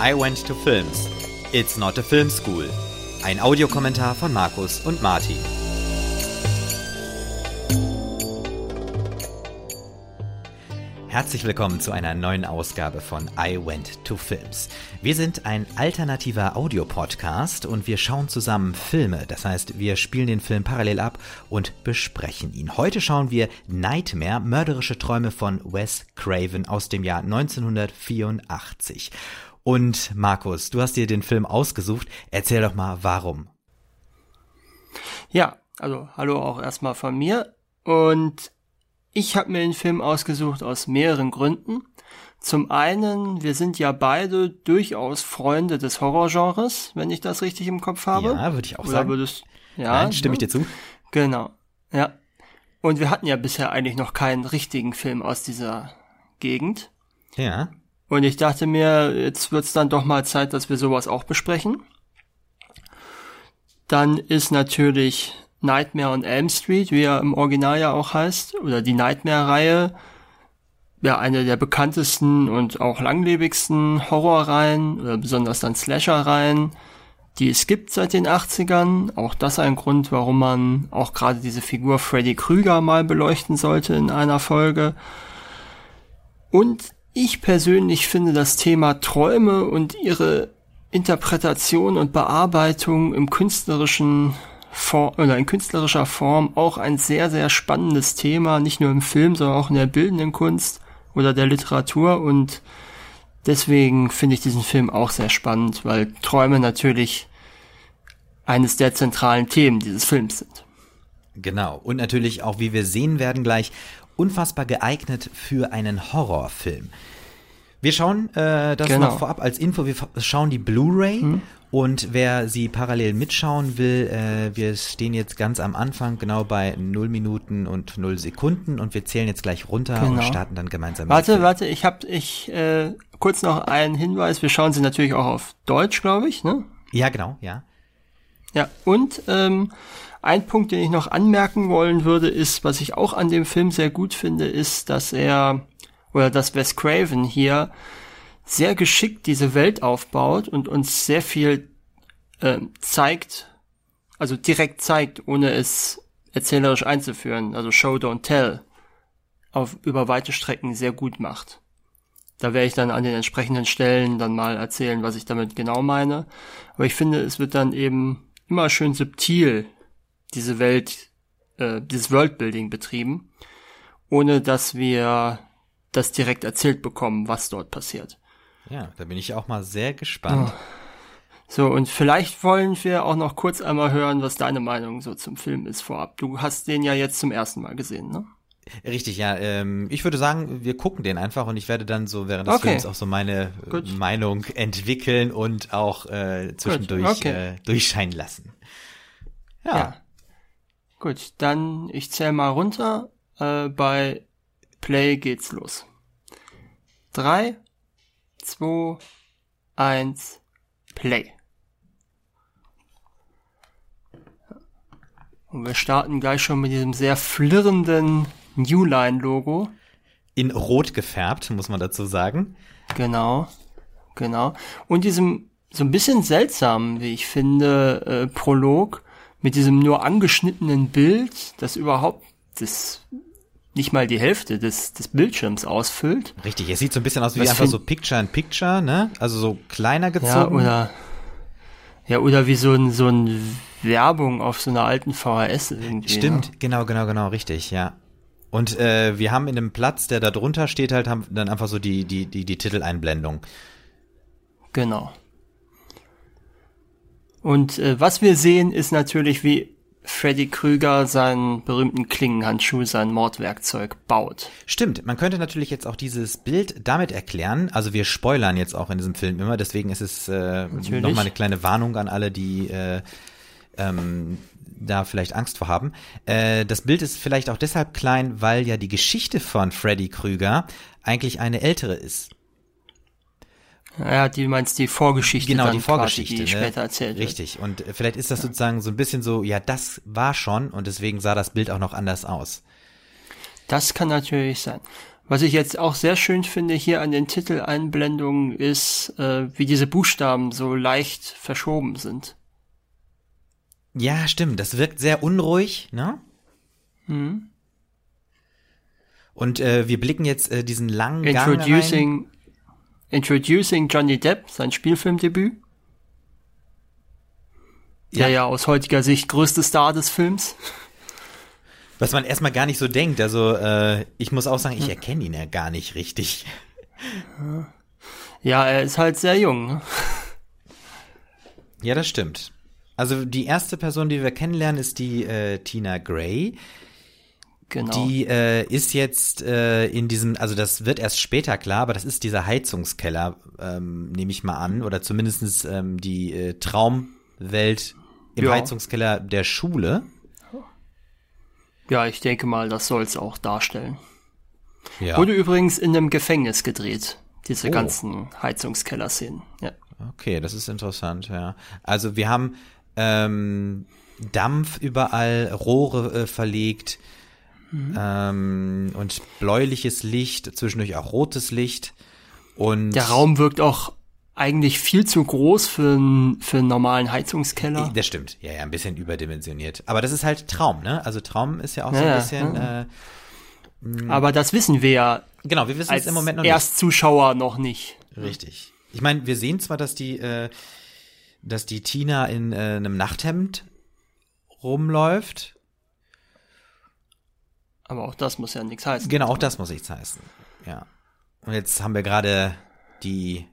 I Went to Films. It's not a film school. Ein Audiokommentar von Markus und Martin. Herzlich willkommen zu einer neuen Ausgabe von I Went to Films. Wir sind ein alternativer Audiopodcast und wir schauen zusammen Filme. Das heißt, wir spielen den Film parallel ab und besprechen ihn. Heute schauen wir Nightmare, mörderische Träume von Wes Craven aus dem Jahr 1984. Und Markus, du hast dir den Film ausgesucht. Erzähl doch mal, warum. Ja, also hallo auch erstmal von mir. Und ich habe mir den Film ausgesucht aus mehreren Gründen. Zum einen, wir sind ja beide durchaus Freunde des Horrorgenres, wenn ich das richtig im Kopf habe. Ja, würde ich auch Oder sagen. Würdest, ja, Nein, stimme ich dir zu. Genau, ja. Und wir hatten ja bisher eigentlich noch keinen richtigen Film aus dieser Gegend. Ja. Und ich dachte mir, jetzt wird's dann doch mal Zeit, dass wir sowas auch besprechen. Dann ist natürlich Nightmare on Elm Street, wie er im Original ja auch heißt, oder die Nightmare-Reihe, ja eine der bekanntesten und auch langlebigsten Horrorreihen, oder besonders dann Slasher-Reihen, die es gibt seit den 80ern. Auch das ein Grund, warum man auch gerade diese Figur Freddy Krüger mal beleuchten sollte in einer Folge. Und ich persönlich finde das Thema Träume und ihre Interpretation und Bearbeitung im künstlerischen Form, oder in künstlerischer Form auch ein sehr, sehr spannendes Thema, nicht nur im Film, sondern auch in der bildenden Kunst oder der Literatur und deswegen finde ich diesen Film auch sehr spannend, weil Träume natürlich eines der zentralen Themen dieses Films sind. Genau. Und natürlich auch, wie wir sehen werden gleich, unfassbar geeignet für einen Horrorfilm. Wir schauen äh, das genau. noch vorab als Info. Wir schauen die Blu-ray hm. und wer sie parallel mitschauen will, äh, wir stehen jetzt ganz am Anfang, genau bei 0 Minuten und 0 Sekunden und wir zählen jetzt gleich runter genau. und starten dann gemeinsam. Warte, warte, ich habe ich äh, kurz noch einen Hinweis. Wir schauen sie natürlich auch auf Deutsch, glaube ich, ne? Ja, genau, ja. Ja, und ähm, ein Punkt, den ich noch anmerken wollen würde, ist, was ich auch an dem Film sehr gut finde, ist, dass er oder dass Wes Craven hier sehr geschickt diese Welt aufbaut und uns sehr viel äh, zeigt, also direkt zeigt, ohne es erzählerisch einzuführen, also Show Don't Tell, auf über weite Strecken sehr gut macht. Da werde ich dann an den entsprechenden Stellen dann mal erzählen, was ich damit genau meine. Aber ich finde, es wird dann eben immer schön subtil diese Welt, äh, dieses Worldbuilding betrieben, ohne dass wir das direkt erzählt bekommen, was dort passiert. Ja, da bin ich auch mal sehr gespannt. Oh. So, und vielleicht wollen wir auch noch kurz einmal hören, was deine Meinung so zum Film ist vorab. Du hast den ja jetzt zum ersten Mal gesehen, ne? Richtig, ja. Ähm, ich würde sagen, wir gucken den einfach und ich werde dann so während des okay. Films auch so meine Gut. Meinung entwickeln und auch äh, zwischendurch okay. äh, durchscheinen lassen. Ja. ja. Gut, dann ich zähle mal runter. Äh, bei Play geht's los. Drei, zwei, eins, Play. Und wir starten gleich schon mit diesem sehr flirrenden Newline-Logo. In rot gefärbt, muss man dazu sagen. Genau, genau. Und diesem so ein bisschen seltsamen, wie ich finde, äh, Prolog, mit diesem nur angeschnittenen Bild, das überhaupt das nicht mal die Hälfte des, des Bildschirms ausfüllt. Richtig, es sieht so ein bisschen aus wie Was einfach so Picture in Picture, ne? Also so kleiner gezogen. Ja, oder, ja, oder wie so ein, so ein Werbung auf so einer alten VHS irgendwie. Stimmt, ne? genau, genau, genau, richtig, ja. Und äh, wir haben in dem Platz, der da drunter steht, halt, haben dann einfach so die, die, die, die Titeleinblendung. Genau. Und äh, was wir sehen, ist natürlich, wie Freddy Krüger seinen berühmten Klingenhandschuh, sein Mordwerkzeug baut. Stimmt, man könnte natürlich jetzt auch dieses Bild damit erklären, also wir spoilern jetzt auch in diesem Film immer, deswegen ist es äh, nochmal eine kleine Warnung an alle, die äh, ähm, da vielleicht Angst vor haben. Äh, das Bild ist vielleicht auch deshalb klein, weil ja die Geschichte von Freddy Krüger eigentlich eine ältere ist. Ja, die meinst die Vorgeschichte. Genau, die Vorgeschichte, quasi, die ne? später erzählt Richtig. Und vielleicht ist das sozusagen so ein bisschen so, ja, das war schon und deswegen sah das Bild auch noch anders aus. Das kann natürlich sein. Was ich jetzt auch sehr schön finde hier an den Titeleinblendungen ist, äh, wie diese Buchstaben so leicht verschoben sind. Ja, stimmt. Das wirkt sehr unruhig, ne? Mhm. Und äh, wir blicken jetzt äh, diesen langen Gang rein. Introducing, Johnny Depp, sein Spielfilmdebüt. Ja, ja, aus heutiger Sicht größte Star des Films. Was man erstmal gar nicht so denkt. Also äh, ich muss auch sagen, ich erkenne ihn ja gar nicht richtig. Ja, er ist halt sehr jung. ne? Ja, das stimmt. Also die erste Person, die wir kennenlernen, ist die äh, Tina Gray. Genau. Die äh, ist jetzt äh, in diesem, also das wird erst später klar, aber das ist dieser Heizungskeller, ähm, nehme ich mal an, oder zumindestens ähm, die äh, Traumwelt im Ja. Heizungskeller der Schule. ja, ich denke mal, das soll's auch darstellen. Ja. Wurde übrigens in einem Gefängnis gedreht, diese Oh. ganzen Heizungskeller-Szenen. Ja. Okay, das ist interessant, ja. Also wir haben ähm, Dampf überall, Rohre äh, verlegt ähm, und bläuliches Licht, zwischendurch auch rotes Licht. Und Der Raum wirkt auch eigentlich viel zu groß für, einen- für einen normalen Heizungskeller. Das stimmt, ja, ja, ein bisschen überdimensioniert. Aber das ist halt Traum, ne? Also Traum ist ja auch so Ja, ein ja, bisschen, ja. äh, Aber das wissen wir ja genau, wir wissen es im Moment noch Erstzuschauer noch nicht. nicht. Richtig. Ich meine, wir sehen zwar, dass die, äh, dass die Tina in äh, einem Nachthemd rumläuft. Aber auch das muss ja nichts heißen. Genau, auch das muss ich heißen. Ja. Und jetzt haben wir gerade die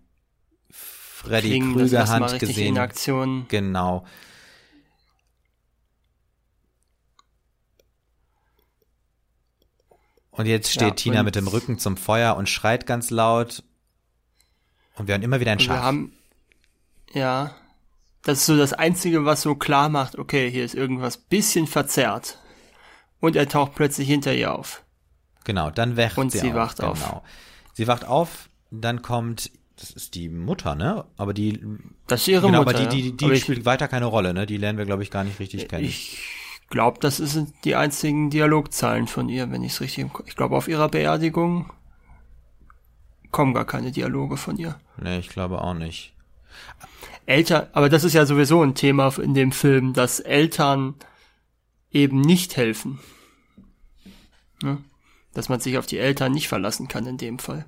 Freddy Krüger Hand gesehen. in Aktion. Genau. Und jetzt steht Ja, Tina mit dem Rücken zum Feuer und schreit ganz laut. Und wir hören immer wieder ein Und wir Schaf. haben, ja, das ist so das Einzige, was so klar macht, okay, hier ist irgendwas bisschen verzerrt. Und er taucht plötzlich hinter ihr auf. Genau, dann wacht Und sie, sie auf. wacht auf. genau. Sie wacht auf, dann kommt, das ist die Mutter, ne? Aber die, Das ist ihre genau, Mutter. aber die, die, die ich, spielt weiter keine Rolle, ne? Die lernen wir, glaube ich, gar nicht richtig kennen. ich glaube, das sind die einzigen Dialogzeilen von ihr, wenn ich es richtig Ich glaube, auf ihrer Beerdigung kommen gar keine Dialoge von ihr. nee, ich glaube auch nicht. Eltern, aber das ist ja sowieso ein Thema in dem Film, dass Eltern eben nicht helfen. Ne? Dass man sich auf die Eltern nicht verlassen kann in dem Fall.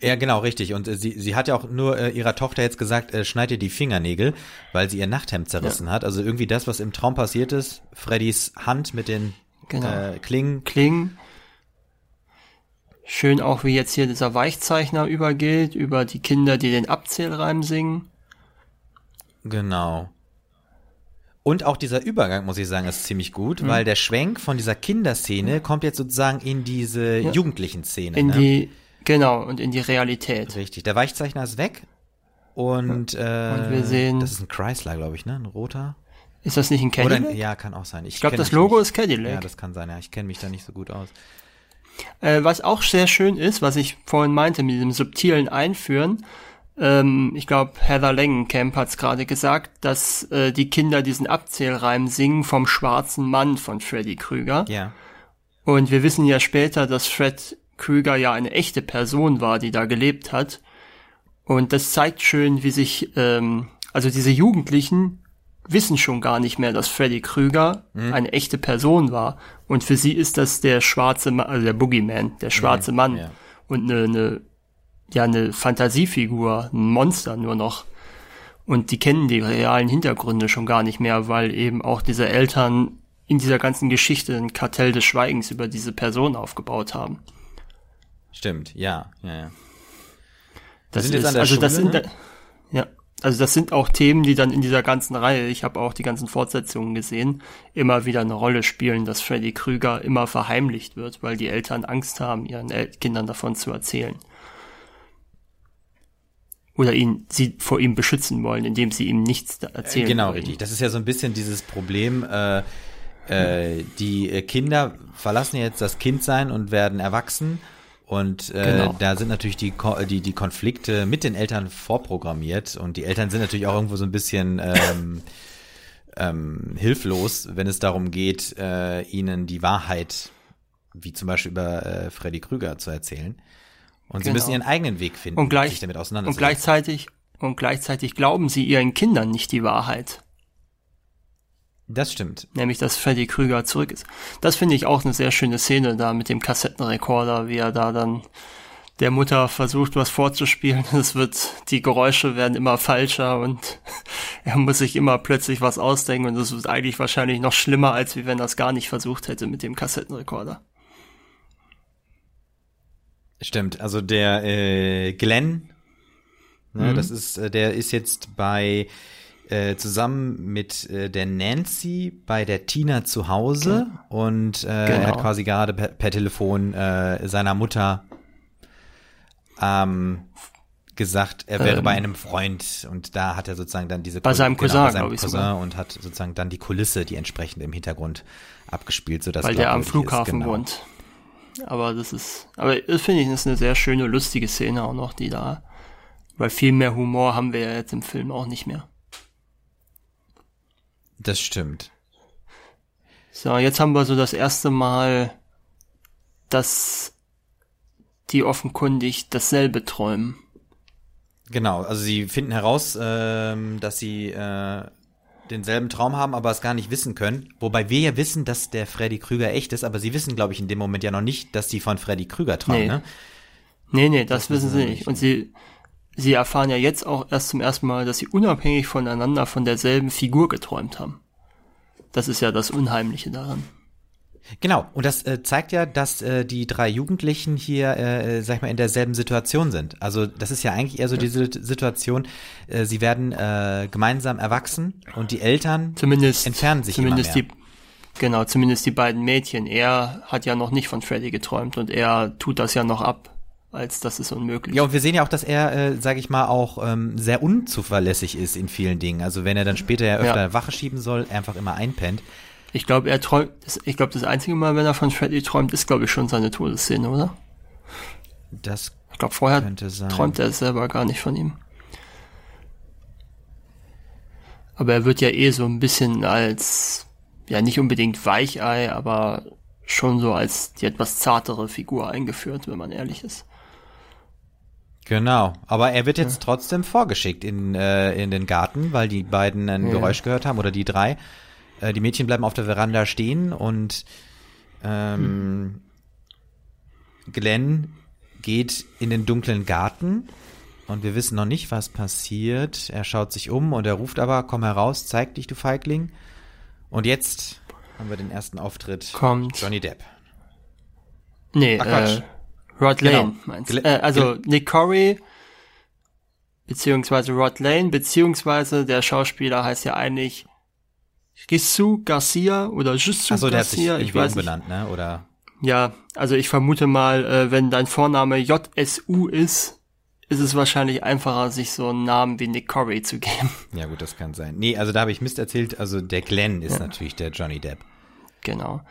Ja, genau, richtig. Und äh, sie, sie hat ja auch nur äh, ihrer Tochter jetzt gesagt, äh, schneid ihr die Fingernägel, weil sie ihr Nachthemd zerrissen hat. Also irgendwie das, was im Traum passiert ist, Freddys Hand mit den Genau. äh, Klingen. Klingen. Schön auch, wie jetzt hier dieser Weichzeichner übergeht, über die Kinder, die den Abzählreim singen. Genau. Und auch dieser Übergang, muss ich sagen, ist ziemlich gut, Mhm. weil der Schwenk von dieser Kinderszene kommt jetzt sozusagen in diese jugendlichen Szene. In ne? die, genau, und in die Realität. Richtig. Der Weichzeichner ist weg. Und, äh, Und wir sehen- das ist ein Chrysler, glaube ich, ne? Ein roter. Ist das nicht ein Cadillac? ein, ja, kann auch sein. Ich, ich glaube, das Logo nicht. ist Cadillac. Ja, das kann sein. Ja, ich kenne mich da nicht so gut aus. Äh, was auch sehr schön ist, was ich vorhin meinte, mit diesem subtilen Einführen, ähm, ich glaube, Heather Langenkamp hat es gerade gesagt, dass äh, die Kinder diesen Abzählreim singen vom schwarzen Mann von Freddy Krüger. Ja. Und wir wissen ja später, dass Fred Krüger ja eine echte Person war, die da gelebt hat. Und das zeigt schön, wie sich, ähm, also diese Jugendlichen wissen schon gar nicht mehr, dass Freddy Krüger eine echte Person war. Und für sie ist das der schwarze Mann, also der Boogeyman, der schwarze Mann. ja. Und eine, eine, ja, eine Fantasiefigur, ein Monster nur noch. Und die kennen die realen Hintergründe schon gar nicht mehr, weil eben auch diese Eltern in dieser ganzen Geschichte ein Kartell des Schweigens über diese Person aufgebaut haben. Stimmt, ja, ja, ja. Das sind ist, also das Schule, sind, ne? ja, also das sind auch Themen, die dann in dieser ganzen Reihe, ich habe auch die ganzen Fortsetzungen gesehen, immer wieder eine Rolle spielen, dass Freddy Krüger immer verheimlicht wird, weil die Eltern Angst haben, ihren El Kindern davon zu erzählen. Oder ihn, sie vor ihm beschützen wollen, indem sie ihm nichts erzählen. Genau, richtig. Das ist ja so ein bisschen dieses Problem, äh, äh, die Kinder verlassen jetzt das Kindsein und werden erwachsen. Und äh, Genau. da sind natürlich die, die, die Konflikte mit den Eltern vorprogrammiert. Und die Eltern sind natürlich auch irgendwo so ein bisschen ähm, ähm, hilflos, wenn es darum geht, äh, ihnen die Wahrheit wie zum Beispiel über äh, Freddy Krüger zu erzählen. Und sie Genau. müssen ihren eigenen Weg finden, Und gleich- sich damit Und auseinandersetzen. gleichzeitig, und gleichzeitig glauben sie ihren Kindern nicht die Wahrheit. das stimmt. Nämlich, dass Freddy Krüger zurück ist. Das finde ich auch eine sehr schöne Szene da mit dem Kassettenrekorder, wie er da dann der Mutter versucht, was vorzuspielen. Es wird, die Geräusche werden immer falscher und er muss sich immer plötzlich was ausdenken und es ist eigentlich wahrscheinlich noch schlimmer, als wie wenn er es gar nicht versucht hätte mit dem Kassettenrekorder. Stimmt, also der äh, Glenn, ne, das ist, äh, der ist jetzt bei äh, zusammen mit äh, der Nancy bei der Tina zu Hause und äh, er hat Genau. quasi gerade per, per Telefon äh, seiner Mutter ähm, gesagt, er wäre Ähm. bei einem Freund und da hat er sozusagen dann diese Bei Kul- seinem genau, Cousin, bei seinem Cousin sogar. und hat sozusagen dann die Kulisse, die entsprechend im Hintergrund abgespielt, sodass weil der am glaubwürdig ist, Flughafen genau. wohnt. Aber das ist, aber das finde ich, das ist eine sehr schöne, lustige Szene auch noch, die da, weil viel mehr Humor haben wir ja jetzt im Film auch nicht mehr. Das stimmt. So, jetzt haben wir so das erste Mal, dass die offenkundig dasselbe träumen. Genau, also sie finden heraus, ähm, dass sie äh, denselben Traum haben, aber es gar nicht wissen können. Wobei wir ja wissen, dass der Freddy Krüger echt ist, aber sie wissen, glaube ich, in dem Moment ja noch nicht, dass sie von Freddy Krüger träumen. Nee. Ne? Nee, nee, das, Das wissen sie nicht. Und sie, sie erfahren ja jetzt auch erst zum ersten Mal, dass sie unabhängig voneinander von derselben Figur geträumt haben. Das ist ja das Unheimliche daran. Genau, und das äh, zeigt ja, dass äh, die drei Jugendlichen hier, äh, äh, sag ich mal, in derselben Situation sind. Also das ist ja eigentlich eher so diese Situation, äh, sie werden äh, gemeinsam erwachsen und die Eltern Zumindest, entfernen sich zumindest immer mehr. die, genau, zumindest die beiden Mädchen. Er hat ja noch nicht von Freddy geträumt und er tut das ja noch ab, als das ist unmöglich. Ja, und wir sehen ja auch, dass er, äh, sage ich mal, auch ähm, sehr unzuverlässig ist in vielen Dingen. Also wenn er dann später ja öfter Ja. Wache schieben soll, einfach immer einpennt. Ich glaube, er träumt, das- ich glaube, das einzige Mal, wenn er von Freddy träumt, ist, glaube ich, schon seine Todesszene, oder? Das Ich glaube, vorher träumt er selber gar nicht von ihm. Aber er wird ja eh so ein bisschen als, ja, nicht unbedingt Weichei, aber schon so als die etwas zartere Figur eingeführt, wenn man ehrlich ist. Genau, aber er wird jetzt trotzdem vorgeschickt in, äh, in den Garten, weil die beiden ein Ja. Geräusch gehört haben oder die drei. Äh, die Mädchen bleiben auf der Veranda stehen und ähm, Glenn geht in den dunklen Garten und wir wissen noch nicht, was passiert. Er schaut sich um und er ruft aber, komm heraus, zeig dich, du Feigling. Und jetzt haben wir den ersten Auftritt. Kommt. Johnny Depp. Nee, Ach, äh, Rod Genau. Lane meinst du? Gl- Äh, also Nick Corey, beziehungsweise Rod Lane, beziehungsweise der Schauspieler heißt ja eigentlich Gissu Garcia oder hat sich Garcia, ich weiß nicht. umbenannt, ne? Oder Ja, also ich vermute mal, äh, wenn dein Vorname JSU ist, ist es wahrscheinlich einfacher, sich so einen Namen wie Nick Corey zu geben. Ja, gut, das kann sein. Nee, also da habe ich Mist erzählt. Also der Glenn ist natürlich der Johnny Depp. Genau.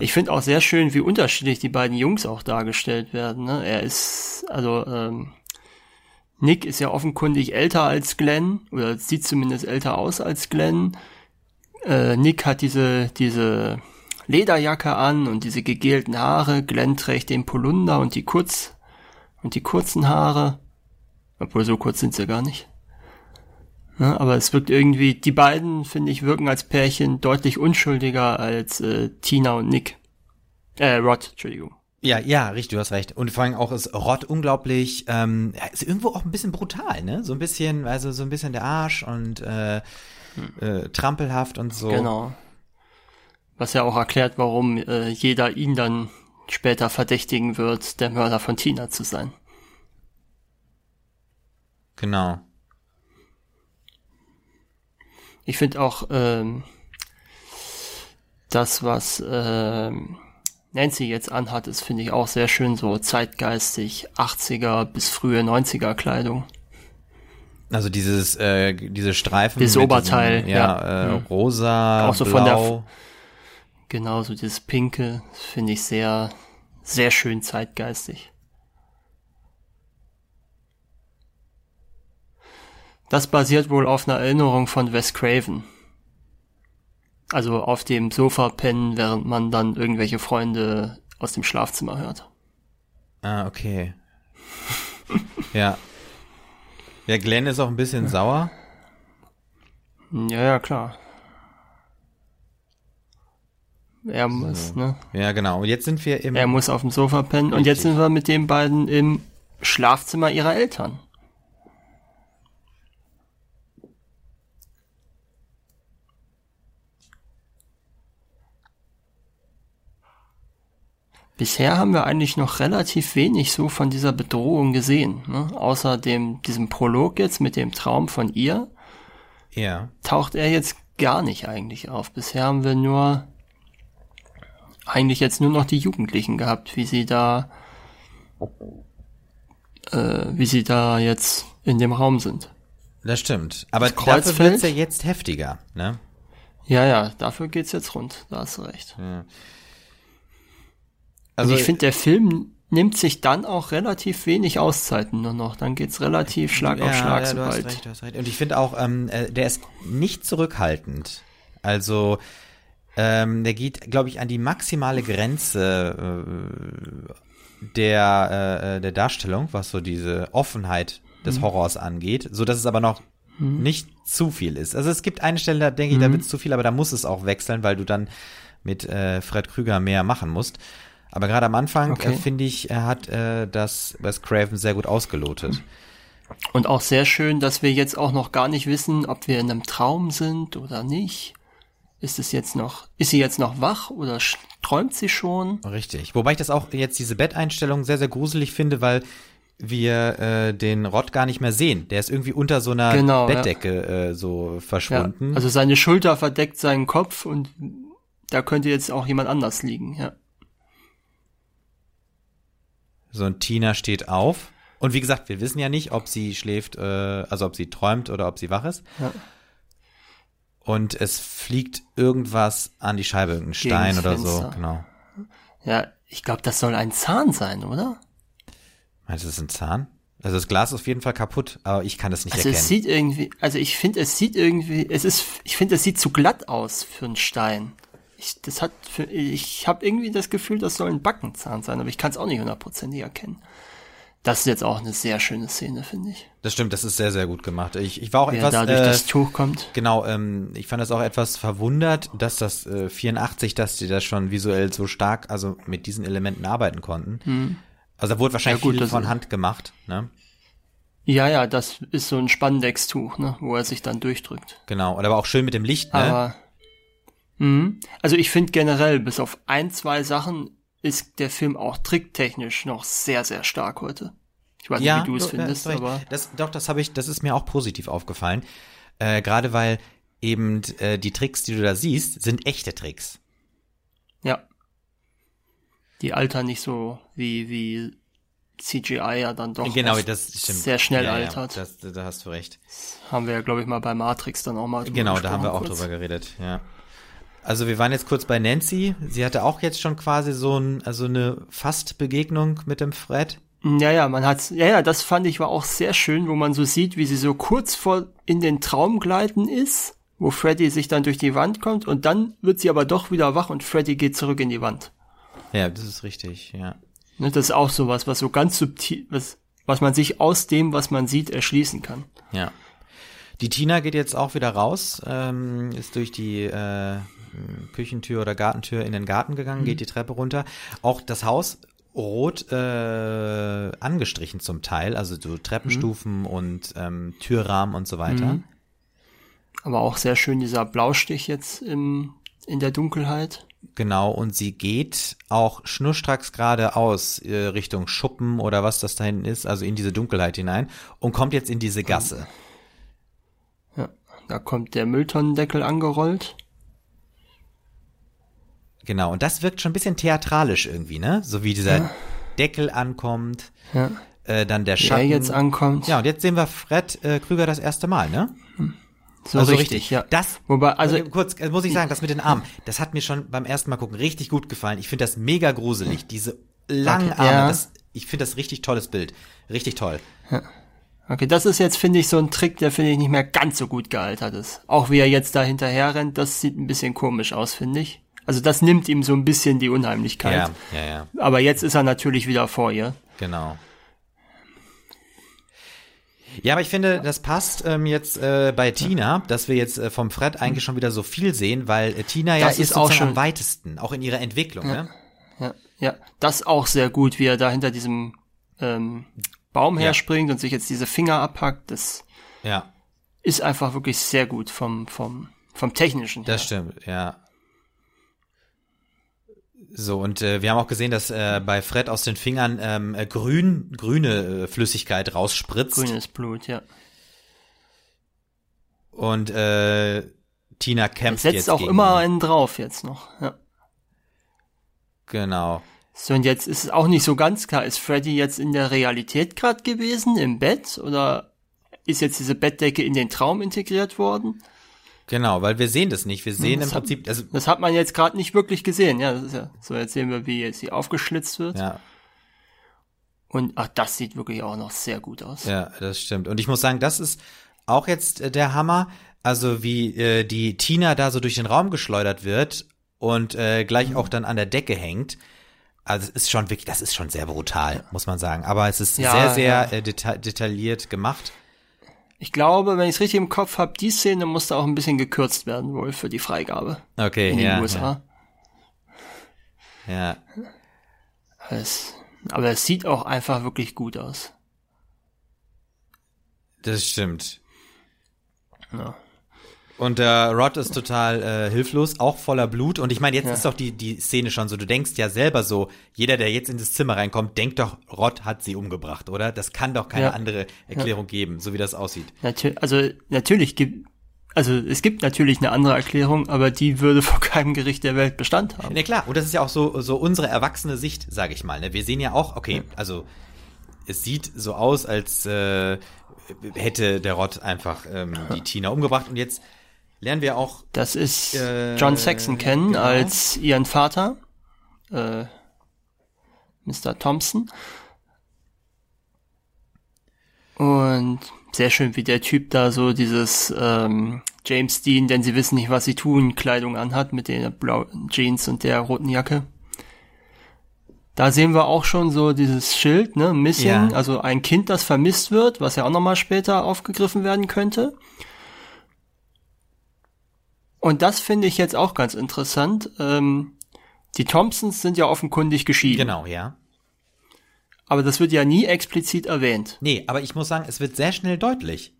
Ich finde auch sehr schön, wie unterschiedlich die beiden Jungs auch dargestellt werden. Ne? Er ist, also ähm, Nick ist ja offenkundig älter als Glenn oder sieht zumindest älter aus als Glenn. Äh, Nick hat diese diese Lederjacke an und diese gegelten Haare. Glenn trägt den Polunder und die kurz und die kurzen Haare. Obwohl so kurz sind sie gar nicht. Ne, aber es wirkt irgendwie, die beiden, finde ich, wirken als Pärchen deutlich unschuldiger als äh, Tina und Nick. Äh, Rod, Entschuldigung. Ja, ja, richtig, du hast recht. Und vor allem auch ist Rod unglaublich, ähm, ja, ist irgendwo auch ein bisschen brutal, ne? So ein bisschen, also so ein bisschen der Arsch und äh, äh, trampelhaft und so. Genau. Was ja auch erklärt, warum äh, jeder ihn dann später verdächtigen wird, der Mörder von Tina zu sein. Genau. Ich finde auch ähm, das, was ähm, Nancy jetzt anhat, ist, finde ich auch sehr schön so zeitgeistig 80er bis frühe 90er Kleidung. Also dieses, äh, diese Streifen. Dieses Oberteil, diesem, ja, ja. Äh, Mhm. rosa, Auch so von der blau. Genau, so dieses Pinke finde ich sehr, sehr schön zeitgeistig. Das basiert wohl auf einer Erinnerung von Wes Craven. Also auf dem Sofa pennen, während man dann irgendwelche Freunde aus dem Schlafzimmer hört. Ah, okay. ja. Ja, Glenn ist auch ein bisschen sauer. Ja, ja, klar. Er muss, so. ne? Ja, genau. Und jetzt sind wir im. Er muss auf dem Sofa pennen. Richtig. Und jetzt sind wir mit den beiden im Schlafzimmer ihrer Eltern. Bisher haben wir eigentlich noch relativ wenig so von dieser Bedrohung gesehen, ne? außer dem, diesem Prolog jetzt mit dem Traum von ihr. Ja. Taucht er jetzt gar nicht eigentlich auf. Bisher haben wir nur eigentlich jetzt nur noch die Jugendlichen gehabt, wie sie da, äh, wie sie da jetzt in dem Raum sind. Das stimmt. Aber das dafür wird's ja jetzt heftiger, ne? Ja, ja, dafür geht's jetzt rund. Da hast du recht. Ja. Also Und ich finde, der Film nimmt sich dann auch relativ wenig Auszeiten nur noch. Dann geht's relativ Schlag ja, auf Schlag. Ja, sobald. Du hast recht, du hast recht. Und ich finde auch, ähm, äh, der ist nicht zurückhaltend. Also ähm, der geht, glaube ich, an die maximale Grenze äh, der, äh, der Darstellung, was so diese Offenheit des mhm. Horrors angeht, so dass es aber noch mhm. nicht zu viel ist. Also es gibt eine Stelle, da denke ich, mhm. da wird es zu viel, aber da muss es auch wechseln, weil du dann mit äh, Fred Krüger mehr machen musst. Aber gerade am Anfang, äh, okay. äh, finde ich, er hat äh, das Wes Craven sehr gut ausgelotet. Und auch sehr schön, dass wir jetzt auch noch gar nicht wissen, ob wir in einem Traum sind oder nicht. Ist es jetzt noch, ist sie jetzt noch wach oder träumt sie schon? Richtig. Wobei ich das auch jetzt diese Betteinstellung sehr, sehr gruselig finde, weil wir äh, den Rott gar nicht mehr sehen. Der ist irgendwie unter so einer genau, Bettdecke ja. äh, so verschwunden. Ja, also seine Schulter verdeckt seinen Kopf und da könnte jetzt auch jemand anders liegen, ja. So ein Tina steht auf. Und wie gesagt, wir wissen ja nicht, ob sie schläft, äh, also ob sie träumt oder ob sie wach ist. Ja und es fliegt irgendwas an die Scheibe, irgendein Stein oder so, genau. Ja, ich glaube, das soll ein Zahn sein, oder? Meinst du, das ist ein Zahn? Also das Glas ist auf jeden Fall kaputt, aber ich kann das nicht also erkennen. Also es sieht irgendwie, also ich finde, es sieht irgendwie, es ist, ich finde, es sieht zu glatt aus für einen Stein. Ich, das hat, für, ich habe irgendwie das Gefühl, das soll ein Backenzahn sein, aber ich kann es auch nicht hundertprozentig erkennen. Das ist jetzt auch eine sehr schöne Szene, finde ich. Das stimmt, das ist sehr, sehr gut gemacht. Ich, ich war auch Wer etwas. da durch äh, das Tuch kommt. Genau, ähm, ich fand das auch etwas verwundert, dass das äh, 84, dass die das schon visuell so stark, also mit diesen Elementen arbeiten konnten. Mhm. Also da wurde wahrscheinlich ja, gut, viel von Hand gemacht, ne? Ja, ja, das ist so ein Spandex-Tuch, ne, wo er sich dann durchdrückt. Genau, und aber auch schön mit dem Licht, ne? Aber, mh, also ich finde generell, bis auf ein, zwei Sachen ist der Film auch tricktechnisch noch sehr, sehr stark heute. Ich weiß ja, nicht, wie du es findest, aber. Das, doch, das habe ich, das ist mir auch positiv aufgefallen. Äh, Gerade weil eben äh, die Tricks, die du da siehst, sind echte Tricks. Ja. Die altern nicht so wie, wie CGI ja dann doch genau, das stimmt. sehr schnell ja, altert. Ja, das, da hast du recht. Das haben wir ja, glaube ich, mal bei Matrix dann auch mal drüber Genau, da haben wir auch kurz. drüber geredet, ja. Also wir waren jetzt kurz bei Nancy. Sie hatte auch jetzt schon quasi so ein, also eine Fastbegegnung mit dem Fred. Ja, ja, man hat, ja, ja, das fand ich war auch sehr schön, wo man so sieht, wie sie so kurz vor in den Traum gleiten ist, wo Freddy sich dann durch die Wand kommt und dann wird sie aber doch wieder wach und Freddy geht zurück in die Wand. Ja, das ist richtig, ja. Ne, das ist auch sowas, was so ganz subtil, was, was man sich aus dem, was man sieht, erschließen kann. Ja. Die Tina geht jetzt auch wieder raus, ähm, ist durch die äh, Küchentür oder Gartentür in den Garten gegangen, mhm. geht die Treppe runter. Auch das Haus rot äh, angestrichen zum Teil, also so Treppenstufen mhm. und ähm, Türrahmen und so weiter. Mhm. Aber auch sehr schön dieser Blaustich jetzt im, in der Dunkelheit. Genau, und sie geht auch schnurstracks geradeaus äh, Richtung Schuppen oder was das da hinten ist, also in diese Dunkelheit hinein und kommt jetzt in diese Gasse. Ja, da kommt der Mülltonnendeckel angerollt. Genau, und das wirkt schon ein bisschen theatralisch irgendwie, ne? So wie dieser ja. Deckel ankommt, ja. äh, dann der Schatten. Der jetzt ankommt. Ja, und jetzt sehen wir Fred äh, Krüger das erste Mal, ne? So also richtig, richtig, ja. Das, Wobei, also kurz, äh, muss ich sagen, das mit den Armen, das hat mir schon beim ersten Mal gucken richtig gut gefallen. Ich finde das mega gruselig, diese langen okay, Arme. Ja. Das, ich finde das richtig tolles Bild, richtig toll. Ja. Okay, das ist jetzt, finde ich, so ein Trick, der, finde ich, nicht mehr ganz so gut gealtert ist. Auch wie er jetzt da hinterher rennt, das sieht ein bisschen komisch aus, finde ich. Also das nimmt ihm so ein bisschen die Unheimlichkeit. Ja, ja, ja. Aber jetzt ist er natürlich wieder vor ihr. Genau. Ja, aber ich finde, das passt ähm, jetzt äh, bei Tina, dass wir jetzt äh, vom Fred eigentlich schon wieder so viel sehen, weil äh, Tina ja Das ist ist auch schon- am weitesten, auch in ihrer Entwicklung. Ne? Ja, ja, das auch sehr gut, wie er da hinter diesem ähm, Baum Ja. herspringt und sich jetzt diese Finger abhackt. Das Ja, ist einfach wirklich sehr gut vom, vom, vom Technischen her. das stimmt, ja. So, und äh, wir haben auch gesehen, dass äh, bei Fred aus den Fingern ähm, äh, grün, grüne äh, Flüssigkeit rausspritzt. Grünes Blut, ja. Und äh, Tina kämpft setzt jetzt auch immer einen drauf jetzt noch. Ja. Genau. So, und jetzt ist es auch nicht so ganz klar, ist Freddy jetzt in der Realität gerade gewesen, im Bett, oder ist jetzt diese Bettdecke in den Traum integriert worden? Genau, weil wir sehen das nicht. Wir sehen das im hat- Prinzip, also Das hat man jetzt gerade nicht wirklich gesehen, ja, ja, so jetzt sehen wir, wie jetzt sie aufgeschlitzt wird. ja, Und, ach, das sieht wirklich auch noch sehr gut aus. Ja, das stimmt. Und ich muss sagen, das ist auch jetzt äh, der Hammer. Also wie äh, die Tina da so durch den Raum geschleudert wird und äh, gleich Mhm. auch dann an der Decke hängt. Also es ist schon wirklich, das ist schon sehr brutal, muss man sagen. Aber es ist Ja, sehr, sehr ja. äh, deta detailliert gemacht. Ich glaube, wenn ich es richtig im Kopf habe, die Szene musste auch ein bisschen gekürzt werden, wohl für die Freigabe Okay, in den ja, USA. ja. Es, aber es sieht auch einfach wirklich gut aus. Das stimmt. Ja. Und der Rod ist total äh, hilflos, auch voller Blut. Und ich meine, jetzt Ja. ist doch die, die Szene schon so, du denkst ja selber so, jeder, der jetzt in das Zimmer reinkommt, denkt doch, Rod hat sie umgebracht, oder? Das kann doch keine Ja. andere Erklärung geben, so wie das aussieht. Natür also natürlich gibt, also es gibt natürlich eine andere Erklärung, aber die würde vor keinem Gericht der Welt Bestand haben. Ne, klar, und das ist ja auch so, so unsere erwachsene Sicht, sage ich mal. Ne? Wir sehen ja auch, okay, also es sieht so aus, als äh, hätte der Rod einfach ähm, die Tina umgebracht. Und jetzt lernen wir auch, Das ist Äh, John Saxon kennen genau. als ihren Vater, äh, Mr. Thompson. Und sehr schön, wie der Typ da so dieses ähm, James Dean, denn sie wissen nicht, was sie tun, Kleidung anhat mit den blauen Jeans und der roten Jacke. Da sehen wir auch schon so dieses Schild, ne, Missing, Ja. also ein Kind, das vermisst wird, was ja auch nochmal später aufgegriffen werden könnte. Und das finde ich jetzt auch ganz interessant. Ähm, die Thompsons sind ja offenkundig geschieden. genau, ja. Aber das wird ja nie explizit erwähnt. Nee, aber ich muss sagen, es wird sehr schnell deutlich.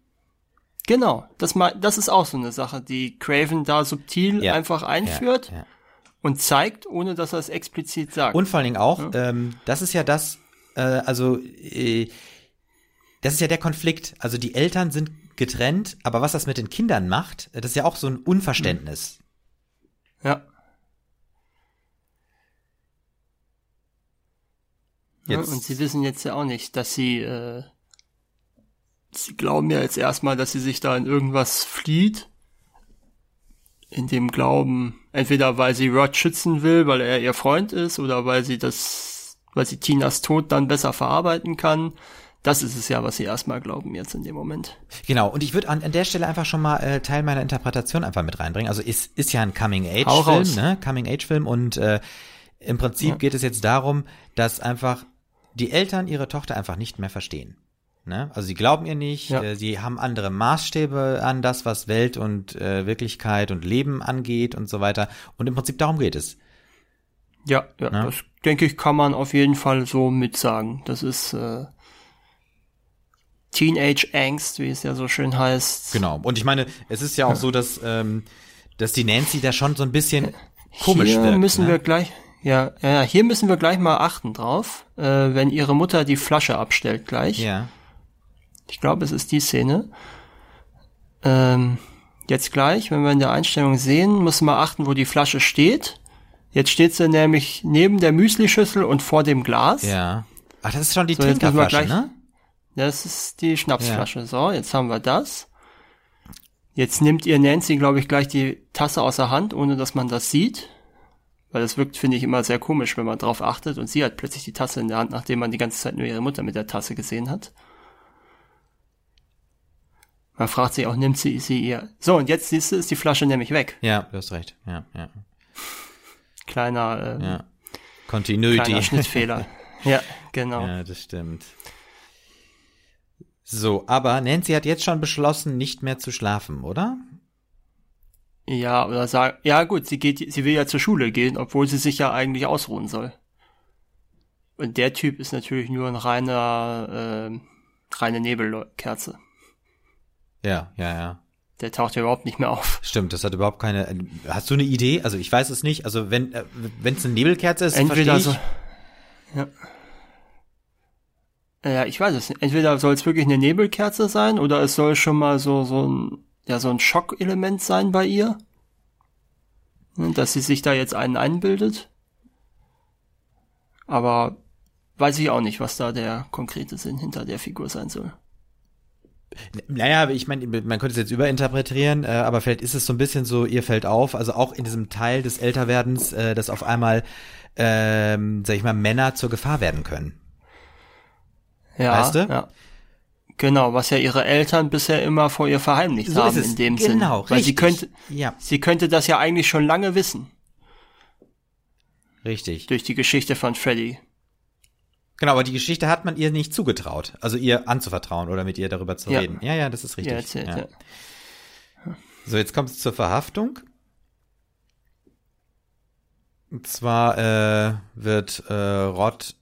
Genau, das, das ist auch so eine Sache, die Craven da subtil Ja. einfach einführt Ja, ja. und zeigt, ohne dass er es explizit sagt. Und vor allen Dingen auch, ähm, das ist ja das, äh, also äh, das ist ja der Konflikt. Also die Eltern sind getrennt, aber was das mit den Kindern macht, das ist ja auch so ein Unverständnis. ja. Ja, Jetzt- und sie wissen jetzt ja auch nicht, dass sie, äh, sie glauben ja jetzt erstmal, dass sie sich da in irgendwas flieht. In dem Glauben, entweder weil sie Rod schützen will, weil er ihr Freund ist, oder weil sie das, weil sie Tinas Tod dann besser verarbeiten kann. Das ist es ja, was sie erstmal glauben jetzt in dem Moment. Genau, und ich würde an, an der Stelle einfach schon mal äh, Teil meiner Interpretation einfach mit reinbringen. Also ist, ist ja ein Coming-Age-Film, ne? Coming-Age-Film und äh, im Prinzip Ja. geht es jetzt darum, dass einfach die Eltern ihre Tochter einfach nicht mehr verstehen. Ne? Also sie glauben ihr nicht, Ja. äh, sie haben andere Maßstäbe an das, was Welt und äh, Wirklichkeit und Leben angeht und so weiter. Und im Prinzip darum geht es. Ja, ja, Ne? das denke ich, kann man auf jeden Fall so mit sagen. Das ist äh, Teenage Angst, wie es ja so schön heißt. Genau. Und ich meine, es ist ja auch so, dass, ähm, dass die Nancy da schon so ein bisschen komisch hier wirkt. müssen ne? wir gleich, ja, ja, hier müssen wir gleich mal achten drauf, äh, wenn ihre Mutter die Flasche abstellt gleich. Ja. Ich glaube, es ist die Szene. Ähm, jetzt gleich, wenn wir in der Einstellung sehen, müssen wir achten, wo die Flasche steht. Jetzt steht sie nämlich neben der Müslischüssel und vor dem Glas. Ja. Ach, das ist schon die So, Trinkerflasche, ne? Das ist die Schnapsflasche. So, jetzt haben wir das. Jetzt nimmt ihr Nancy, glaube ich, gleich die Tasse aus der Hand, ohne dass man das sieht. Weil das wirkt, finde ich, immer sehr komisch, wenn man drauf achtet. Und sie hat plötzlich die Tasse in der Hand, nachdem man die ganze Zeit nur ihre Mutter mit der Tasse gesehen hat. Man fragt sich auch, nimmt sie sie ihr. So, und jetzt siehst du, ist die Flasche nämlich weg. Ja, du hast recht. Ja, ja. Kleiner, äh, Ja. Continuity. kleiner Schnittfehler. ja, genau. Ja, das stimmt. So, aber Nancy hat jetzt schon beschlossen, nicht mehr zu schlafen, oder? Ja, oder sag, ja gut, sie geht, sie will ja zur Schule gehen, obwohl sie sich ja eigentlich ausruhen soll. Und der Typ ist natürlich nur ein reiner, äh, reine Nebelkerze. Ja, ja, ja. Der taucht ja überhaupt nicht mehr auf. Stimmt, das hat überhaupt keine. Hast du eine Idee? Also ich weiß es nicht. Also wenn äh, wenn es eine Nebelkerze ist, Entweder verstehe so, ja. Ja, ich weiß es nicht. Entweder soll es wirklich eine Nebelkerze sein oder es soll schon mal so, so ein, ja, so ein Schockelement sein bei ihr. Ne, Dass sie sich da jetzt einen einbildet. Aber weiß ich auch nicht, was da der konkrete Sinn hinter der Figur sein soll. Naja, ich meine, man könnte es jetzt überinterpretieren, äh, aber vielleicht ist es so ein bisschen so, ihr fällt auf, also auch in diesem Teil des Älterwerdens, äh, dass auf einmal, ähm, sag ich mal, Männer zur Gefahr werden können. Ja, Weißt du? Ja. Genau, was ja ihre Eltern bisher immer vor ihr verheimlicht So haben in dem Sinn. Genau, Weil sie richtig. könnte, Ja, sie könnte das ja eigentlich schon lange wissen richtig. durch die Geschichte von Freddy. Genau, aber die Geschichte hat man ihr nicht zugetraut, also ihr anzuvertrauen oder mit ihr darüber zu Ja. reden. Ja, ja, das ist richtig. Ja, erzählt, ja. ja. So, jetzt kommt es zur Verhaftung. Und zwar äh, wird äh, Rod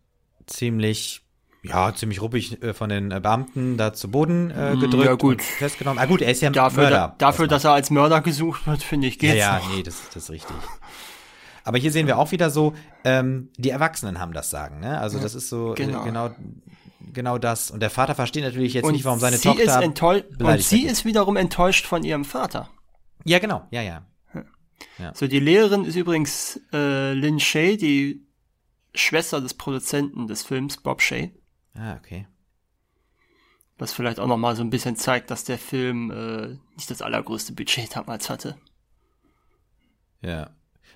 ziemlich, ja, ziemlich ruppig äh, von den äh, Beamten da zu Boden äh, Mm, gedrückt ja, gut. festgenommen. Ah gut, er ist ja Dafür, Mörder. da, dafür dass er als Mörder gesucht wird, finde ich, ja, geht's ja, noch. nee, das, das ist richtig. Aber hier sehen wir auch wieder so, ähm, die Erwachsenen haben das Sagen, ne? Also das ist so genau. äh, genau genau das. Und der Vater versteht natürlich jetzt Und nicht, warum seine sie Tochter ist enttäuscht und sie ist wiederum enttäuscht von ihrem Vater. Ja, genau, ja, ja. So, die Lehrerin ist übrigens äh, Lynn Shay, die Schwester des Produzenten des Films, Bob Shay. Ah, okay. Was vielleicht auch nochmal so ein bisschen zeigt, dass der Film äh, nicht das allergrößte Budget damals hatte. Ja.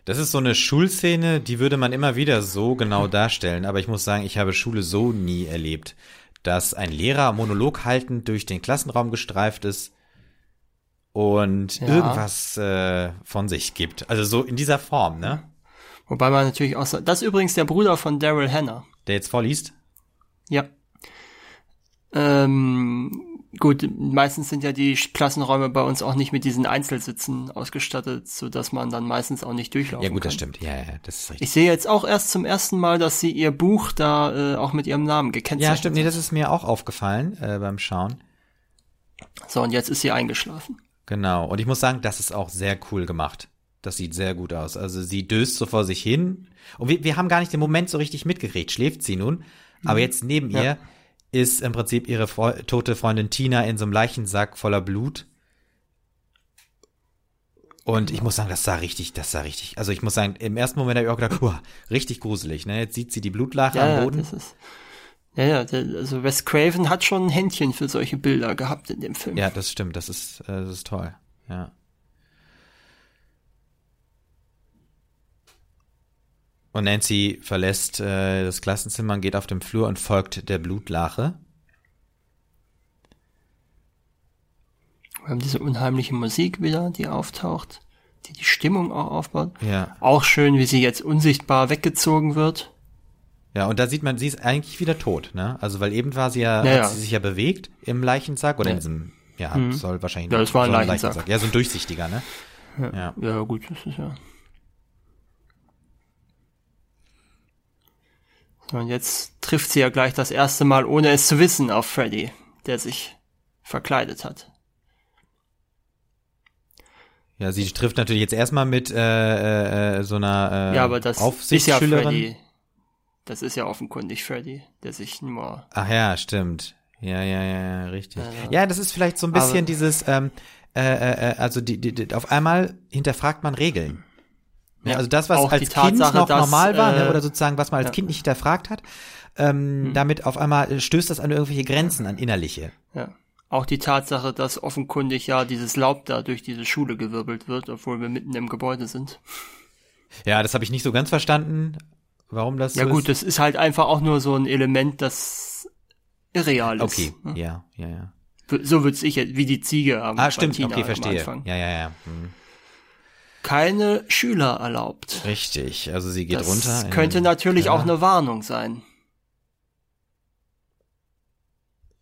Das ist so eine Schulszene, die würde man immer wieder so genau darstellen, aber ich muss sagen, ich habe Schule so nie erlebt, dass ein Lehrer Monolog haltend durch den Klassenraum gestreift ist und Ja. irgendwas äh, von sich gibt. Also so in dieser Form, ne? Wobei man natürlich auch sagt, das ist übrigens der Bruder von Daryl Hannah. Der jetzt vorliest. Ja. Ähm, gut, meistens sind ja die Klassenräume bei uns auch nicht mit diesen Einzelsitzen ausgestattet, so dass man dann meistens auch nicht durchlaufen Ja gut, kann. das stimmt. Ja, ja, das ist richtig. Ich sehe jetzt auch erst zum ersten Mal, dass sie ihr Buch da äh, auch mit ihrem Namen gekennzeichnet Ja, stimmt. Nee, hat. das ist mir auch aufgefallen äh, beim Schauen. So, und jetzt ist sie eingeschlafen. Genau. Und ich muss sagen, das ist auch sehr cool gemacht. Das sieht sehr gut aus. Also sie döst so vor sich hin. Und wir, wir haben gar nicht den Moment so richtig mitgekriegt. Schläft sie nun? Aber jetzt neben Ja. ihr ist im Prinzip ihre Freu tote Freundin Tina in so einem Leichensack voller Blut. Und ich muss sagen, das sah richtig, das sah richtig. Also ich muss sagen, im ersten Moment habe ich auch gedacht, uah, richtig gruselig. Ne? Jetzt sieht sie die Blutlache Ja, am ja, Boden. das ist. Ja, ja, also Wes Craven hat schon ein Händchen für solche Bilder gehabt in dem Film. Ja, das stimmt. Das ist, äh, das ist toll. Ja. Und Nancy verlässt äh, das Klassenzimmer und geht auf dem Flur und folgt der Blutlache. Wir haben diese unheimliche Musik wieder, die auftaucht, die die Stimmung auch aufbaut. Ja. Auch schön, wie sie jetzt unsichtbar weggezogen wird. Ja, und da sieht man, sie ist eigentlich wieder tot, ne? Also, weil eben war sie ja, Ja, hat ja. sie sich ja bewegt im Leichensack oder in Ja. diesem, ja, soll wahrscheinlich. Ja, das war ein soll Leichensack. Ja, so ein durchsichtiger, ne? Ja. Ja, gut, das ist ja. Und jetzt trifft sie ja gleich das erste Mal, ohne es zu wissen, auf Freddy, der sich verkleidet hat. Ja, sie trifft natürlich jetzt erstmal mit äh, äh, so einer äh, ja, aber das ist ja Aufsichtsschülerin. Freddy. Das ist ja offenkundig Freddy, der sich nur. Ach ja, stimmt. Ja, ja, ja, richtig. Ja, Ja, das ist vielleicht so ein bisschen Aber- dieses, ähm, äh, äh, äh, also die, die, die, auf einmal hinterfragt man Regeln. Ja, also das, was auch als Kind Tatsache, noch dass, normal war, ne, äh, oder sozusagen, was man als ja. Kind nicht hinterfragt hat, ähm, damit auf einmal äh, stößt das an irgendwelche Grenzen, an innerliche. Ja. Auch die Tatsache, dass offenkundig ja dieses Laub da durch diese Schule gewirbelt wird, obwohl wir mitten im Gebäude sind. Ja, das habe ich nicht so ganz verstanden, warum das Ja so gut, ist. das ist halt einfach auch nur so ein Element, das irreal ist. Okay, ne? ja, ja, ja. So würde ich jetzt, wie die Ziege am Ah, stimmt, okay, am verstehe. Anfang. Ja, ja, ja. Hm. Keine Schüler erlaubt. Richtig, also sie geht das runter. in könnte natürlich Keller. auch eine Warnung sein.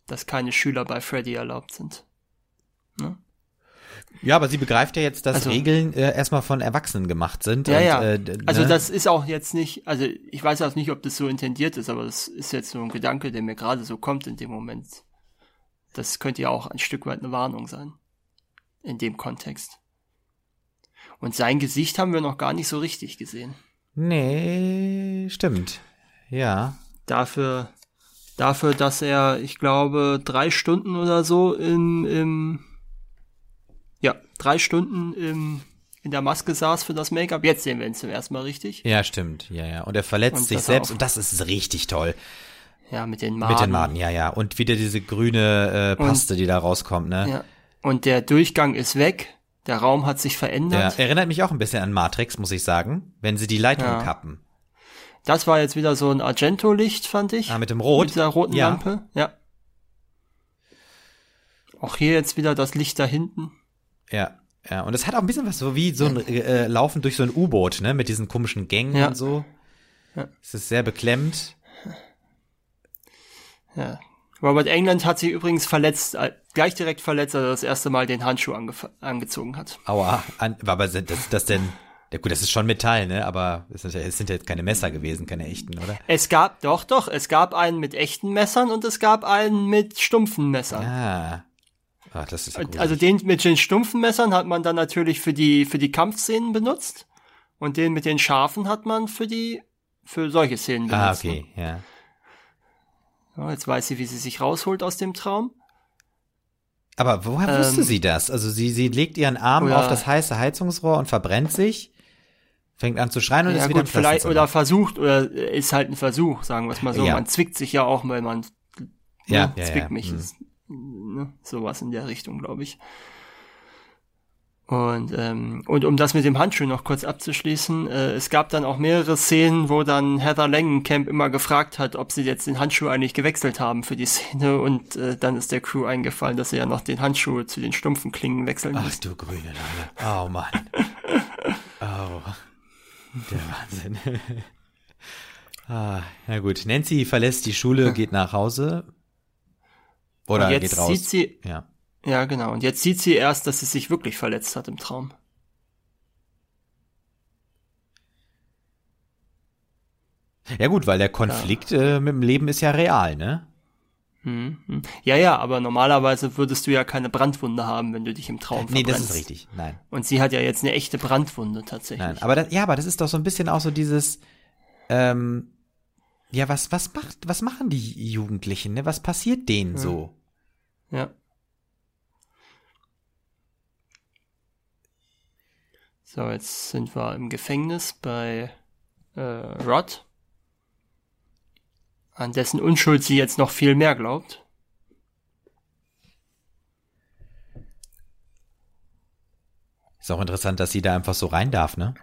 Dass keine Schüler bei Freddy erlaubt sind. Ja, aber sie begreift ja jetzt, dass Also- Regeln äh, erstmal von Erwachsenen gemacht sind. Ja, und, ja. Äh, Also ne? das ist auch jetzt nicht, also ich weiß auch nicht, ob das so intendiert ist, aber das ist jetzt so ein Gedanke, der mir gerade so kommt in dem Moment. Das könnte ja auch ein Stück weit eine Warnung sein. In dem Kontext. Und sein Gesicht haben wir noch gar nicht so richtig gesehen. Nee, stimmt. Ja. Dafür, dafür, dass er, ich glaube, drei Stunden oder so im, im, ja, drei Stunden im, in der Maske saß für das Make-up. Jetzt sehen wir ihn zum ersten Mal richtig. Ja, stimmt. Ja, ja. Und er verletzt Und sich selbst und das ist richtig toll. Ja, mit den Maden. Mit den Maden, ja, ja. Und wieder diese grüne äh, Paste, die da rauskommt, ne? Ja. Und der Durchgang ist weg. Der Raum hat sich verändert. erinnert mich auch ein bisschen an Matrix, muss ich sagen, wenn sie die Leitung Ja. kappen. Das war jetzt wieder so ein Argento-Licht, fand ich. Ah, mit dem Rot. Mit dieser roten Ja. Lampe. Ja. Auch hier jetzt wieder das Licht da hinten. Ja, ja. Und es hat auch ein bisschen was so wie so ein äh, Laufen durch so ein U-Boot, ne? Mit diesen komischen Gängen Ja. und so. Ja. Es ist sehr beklemmt. Ja. Robert England hat sich übrigens verletzt, äh, gleich direkt verletzt, als er das erste Mal den Handschuh angezogen hat. Aua. An, aber das, das denn. Ja gut, das ist schon Metall, ne? Aber es sind, ja, es sind ja jetzt keine Messer gewesen, keine echten, oder? Es gab, doch, doch, es gab einen mit echten Messern und es gab einen mit stumpfen Messern. Ah. Ach, das ist ja gruselig. Also den mit den stumpfen Messern hat man dann natürlich für die, für die Kampfszenen benutzt. Und den mit den scharfen hat man für die, für solche Szenen Ah, benutzt. okay, ja. Ja, jetzt weiß sie, wie sie sich rausholt aus dem Traum. Aber woher Ähm, wusste sie das? Also sie, sie legt ihren Arm oder- auf das heiße Heizungsrohr und verbrennt sich, fängt an zu schreien und Ja ist wieder gut, im vielleicht, oder versucht, oder ist halt ein Versuch, sagen wir es mal so. Ja. Man zwickt sich ja auch, weil man, Ja, ne, ja, zwickt mich. hm. Ist, ne, sowas in der Richtung, glaube ich. Und, ähm, und um das mit dem Handschuh noch kurz abzuschließen, äh, es gab dann auch mehrere Szenen, wo dann Heather Langenkamp immer gefragt hat, ob sie jetzt den Handschuh eigentlich gewechselt haben für die Szene und äh, dann ist der Crew eingefallen, dass sie ja noch den Handschuh zu den stumpfen Klingen wechseln Ach müssen. du grüne Neune. Oh Mann. Oh. Der Wahnsinn. ah, na gut. Nancy verlässt die Schule, geht nach Hause. Oder und jetzt geht raus. sieht sie, ja. Ja genau, und jetzt sieht sie erst, dass sie sich wirklich verletzt hat im Traum. ja gut, weil der Konflikt äh, mit dem Leben ist ja real, ne? Mhm. mhm. Ja, ja, aber normalerweise würdest du ja keine Brandwunde haben, wenn du dich im Traum Nee, verbrennst. das ist richtig. Nein. Und sie hat ja jetzt eine echte Brandwunde tatsächlich. Nein, aber das, ja, aber das ist doch so ein bisschen auch so dieses, ähm, ja, was, was macht, was machen die Jugendlichen, ne? Was passiert denen so? Ja. So, jetzt sind wir im Gefängnis bei äh, Rod. An dessen Unschuld sie jetzt noch viel mehr glaubt. Ist auch interessant, dass sie da einfach so rein darf, ne?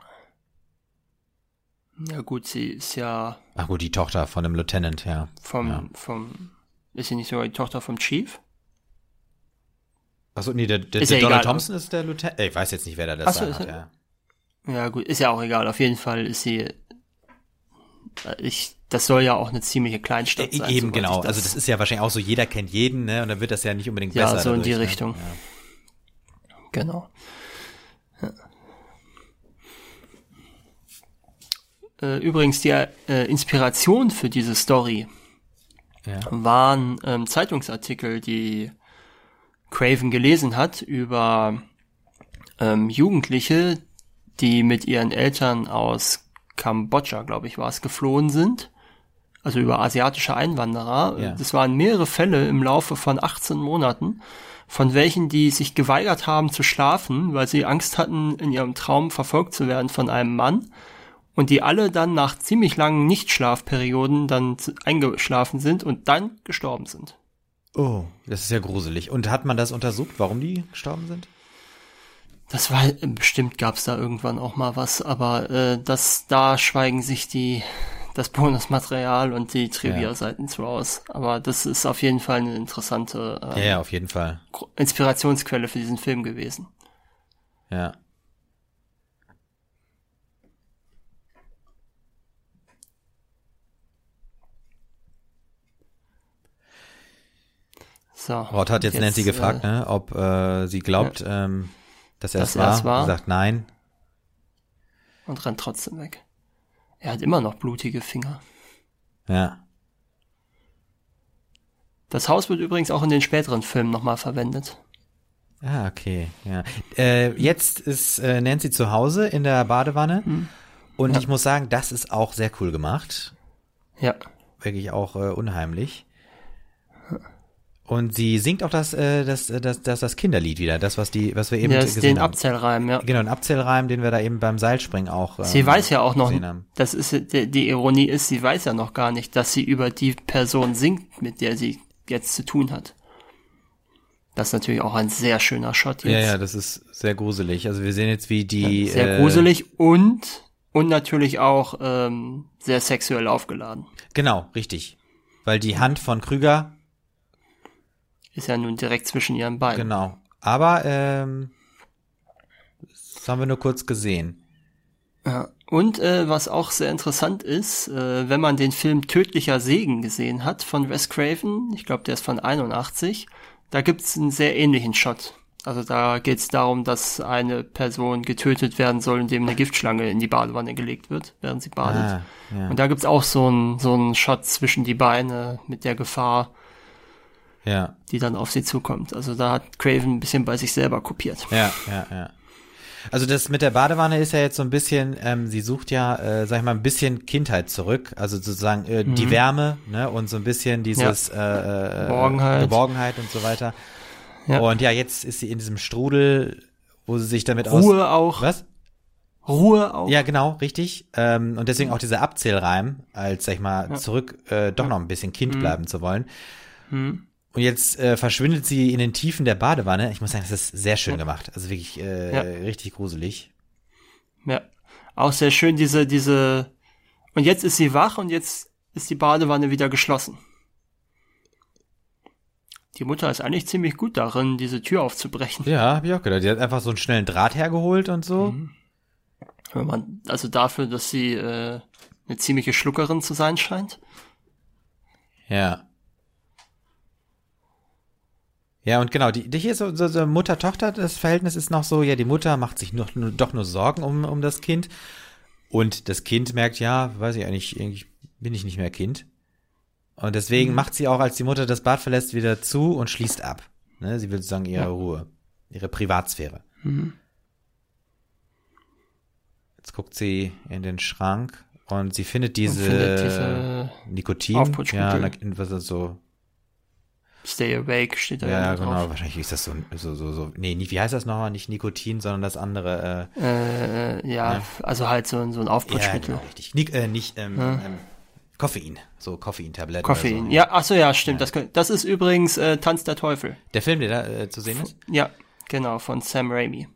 Ja gut, sie ist ja Ach gut, die Tochter von einem Lieutenant, ja. vom, Ja. vom, ist sie nicht sogar die Tochter vom Chief? Achso, nee, der, der, der Donald egal. Thompson ist der Lieutenant. Ich weiß jetzt nicht, wer da das Ach so, da ist hat, ja. Ja gut, ist ja auch egal. Auf jeden Fall ist sie, äh, ich, das soll ja auch eine ziemliche Kleinstadt Äh, sein. Eben, genau. ich Also das ist ja wahrscheinlich auch so, jeder kennt jeden, ne? Und dann wird das ja nicht unbedingt Ja, besser. so in die dadurch, Richtung. Ne? Genau. Ja. Äh, Übrigens, die äh, Inspiration für diese Story Ja. ja. waren ähm, Zeitungsartikel, die Craven gelesen hat über ähm, Jugendliche, die mit ihren Eltern aus Kambodscha, glaube ich, war es, geflohen sind. Also über asiatische Einwanderer. Ja. Das waren mehrere Fälle im Laufe von 18 Monaten, von welchen die sich geweigert haben zu schlafen, weil sie Angst hatten, in ihrem Traum verfolgt zu werden von einem Mann. Und die alle dann nach ziemlich langen Nichtschlafperioden dann eingeschlafen sind und dann gestorben sind. Oh, das ist ja gruselig. Und hat man das untersucht, warum die gestorben sind? Das war äh, bestimmt gab's da irgendwann auch mal was, aber äh, das da schweigen sich die das Bonusmaterial und die Trivia-Seiten ja. aus. Aber das ist auf jeden Fall eine interessante äh, ja, auf jeden Fall. Inspirationsquelle für diesen Film gewesen. Ja. So, Rod hat jetzt, jetzt Nancy äh, gefragt, ne, ob äh, sie glaubt, ja. ähm, dass er es war. war. Sagt nein. Und rennt trotzdem weg. Er hat immer noch blutige Finger. Ja. Das Haus wird übrigens auch in den späteren Filmen nochmal verwendet. Ah, okay, ja. Äh, jetzt ist äh, Nancy zu Hause in der Badewanne und ich muss sagen, das ist auch sehr cool gemacht. Ja. Wirklich auch äh, unheimlich. Und sie singt auch das, äh, das, äh, das, das, das Kinderlied wieder, das, was die, was wir eben Der ist gesehen den haben. Abzählreim, ja. Genau, ein Abzählreim, den wir da eben beim Seilspringen auch. Ähm, Sie weiß ja auch noch, das ist die, die Ironie ist, sie weiß ja noch gar nicht, dass sie über die Person singt, mit der sie jetzt zu tun hat. Das ist natürlich auch ein sehr schöner Shot jetzt. Ja, ja, das ist sehr gruselig. Also wir sehen jetzt, wie die. sehr äh, gruselig und und natürlich auch ähm, sehr sexuell aufgeladen. Genau, richtig. Weil die Hand von Krüger, Ist ja nun direkt zwischen ihren Beinen. genau. Aber ähm, das haben wir nur kurz gesehen. Ja. Und äh, was auch sehr interessant ist, äh, wenn man den Film Tödlicher Segen gesehen hat von Wes Craven, ich glaube, der ist von 81, da gibt's einen sehr ähnlichen Shot. Also da geht's darum, dass eine Person getötet werden soll, indem eine Giftschlange in die Badewanne gelegt wird, während sie badet. Ah, ja. Und da gibt's auch so einen so einen Shot zwischen die Beine mit der Gefahr, Ja, die dann auf sie zukommt. Also da hat Craven ein bisschen bei sich selber kopiert. ja, ja, ja. Also das mit der Badewanne ist ja jetzt so ein bisschen, ähm, sie sucht ja, äh, sag ich mal, ein bisschen Kindheit zurück. Also sozusagen äh, die Wärme, ne, und so ein bisschen dieses äh, äh, Geborgenheit. Geborgenheit und so weiter. Ja. Und ja, jetzt ist sie in diesem Strudel, wo sie sich damit aus. Ruhe auch. Was? Ruhe auch. Ja, genau, richtig. Ähm, und deswegen auch dieser Abzählreim, als, sag ich mal, zurück äh, doch noch ein bisschen Kind bleiben zu wollen. Und jetzt äh, verschwindet sie in den Tiefen der Badewanne. Ich muss sagen, das ist sehr schön gemacht. Also wirklich äh, Ja. richtig gruselig. Ja. Auch sehr schön diese, diese, und jetzt ist sie wach und jetzt ist die Badewanne wieder geschlossen. Die Mutter ist eigentlich ziemlich gut darin, diese Tür aufzubrechen. Ja, hab ich auch gedacht. Die hat einfach so einen schnellen Draht hergeholt und so. Wenn man, also dafür, dass sie äh, eine ziemliche Schluckerin zu sein scheint. Ja. Ja, und genau, die, die hier so, so, so Mutter-Tochter, das Verhältnis ist noch so, ja, die Mutter macht sich noch, nur, doch nur Sorgen um, um das Kind. Und das Kind merkt, ja, weiß ich eigentlich, eigentlich bin ich nicht mehr Kind. Und deswegen macht sie auch, als die Mutter das Bad verlässt, wieder zu und schließt ab. Ne? Sie will sozusagen ihre Ja. Ruhe, ihre Privatsphäre. Jetzt guckt sie in den Schrank und sie findet diese, findet diese Nikotin. Ja, was ist so, Stay awake steht da ja, ja genau. drauf. Wahrscheinlich ist das so, so, so, so. Nee, wie heißt das nochmal? Nicht Nikotin, sondern das andere. Äh, äh, ja, also halt so, ein- so ein Äh, ja, Aufputschmittel. genau, richtig. Nik, äh, nicht ähm, ähm, Koffein. So Koffeintabletten. Koffein. So. Ja, ach so, ja, stimmt. Das, könnt- das ist übrigens äh, Tanz der Teufel. Der Film, der da äh, zu sehen ist, Ja, genau, von Sam Raimi.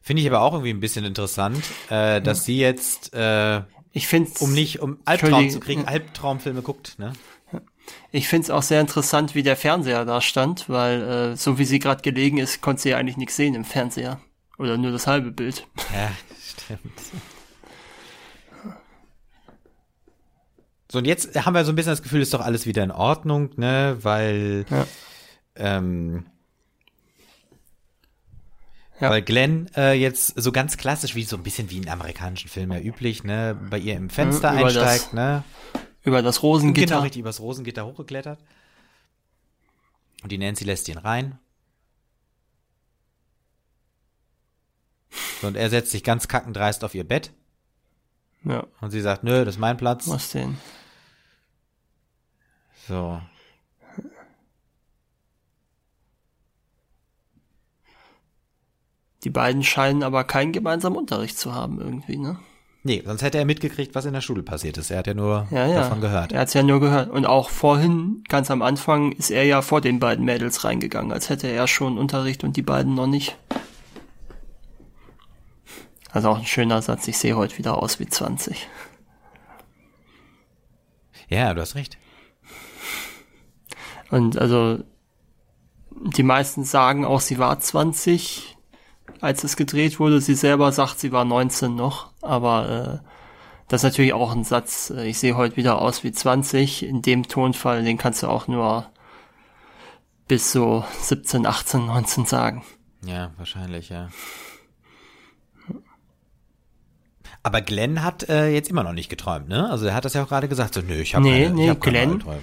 finde ich aber auch irgendwie ein bisschen interessant, äh, dass sie jetzt, äh, Ich find's, um nicht, um Albtraum zu kriegen, Albtraumfilme guckt, ne? Ich find's auch sehr interessant, wie der Fernseher da stand, weil äh, so wie sie gerade gelegen ist, konnte sie ja eigentlich nichts sehen im Fernseher. Oder nur das halbe Bild. Ja, stimmt. So, und jetzt haben wir so ein bisschen das Gefühl, ist doch alles wieder in Ordnung, ne? Weil, Ja. ähm, Ja. weil Glenn äh, jetzt so ganz klassisch, wie so ein bisschen wie in amerikanischen Filmen ja üblich, ne, bei ihr im Fenster Ja, das einsteigt, ne? Über das Rosengitter. Genau, richtig übers Rosengitter hochgeklettert. Und die Nancy lässt ihn rein. So, und er setzt sich ganz kackendreist auf ihr Bett. Ja, Und sie sagt, nö, das ist mein Platz. was denn? So. Die beiden scheinen aber keinen gemeinsamen Unterricht zu haben irgendwie, ne? Nee, sonst hätte er mitgekriegt, was in der Schule passiert ist. Er hat ja nur Ja, ja. davon gehört. Er hat's ja nur gehört. Und auch vorhin, ganz am Anfang, ist er ja vor den beiden Mädels reingegangen, als hätte er schon Unterricht und die beiden noch nicht. Also auch ein schöner Satz, ich sehe heute wieder aus wie 20. Ja, du hast recht. Und also die meisten sagen auch, sie war 20, als es gedreht wurde. Sie selber sagt, sie war 19 noch. Aber äh, das ist natürlich auch ein Satz, äh, ich sehe heute wieder aus wie 20. In dem Tonfall, den kannst du auch nur bis so 17, 18, 19 Tagen. Ja, wahrscheinlich, ja. Aber Glenn hat äh, jetzt immer noch nicht geträumt, ne? Also er hat das ja auch gerade gesagt, so, nö, ich habe Nee, keine, nee, ich hab keine Glenn- Albträume.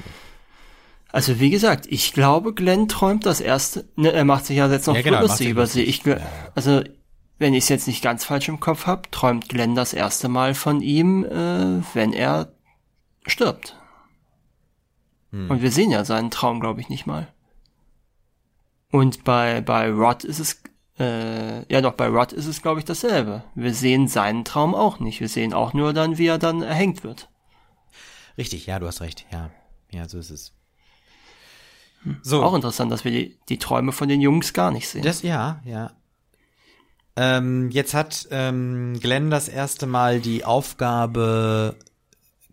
Also wie gesagt, ich glaube, Glenn träumt das erste. Ne, er macht sich ja jetzt noch Ja, genau, lustig über sie. Ich, also wenn ich es jetzt nicht ganz falsch im Kopf habe, träumt Glenn das erste Mal von ihm, äh, wenn er stirbt. Hm. Und wir sehen ja seinen Traum, glaube ich, nicht mal. Und bei bei Rod ist es äh, ja doch bei Rod ist es, glaube ich, dasselbe. Wir sehen seinen Traum auch nicht. Wir sehen auch nur dann, wie er dann erhängt wird. Richtig, ja, du hast recht, ja. Ja, so ist es. So, Auch interessant, dass wir die, die Träume von den Jungs gar nicht sehen. das, ja, ja. Ähm, jetzt hat ähm, Glenn das erste Mal die Aufgabe,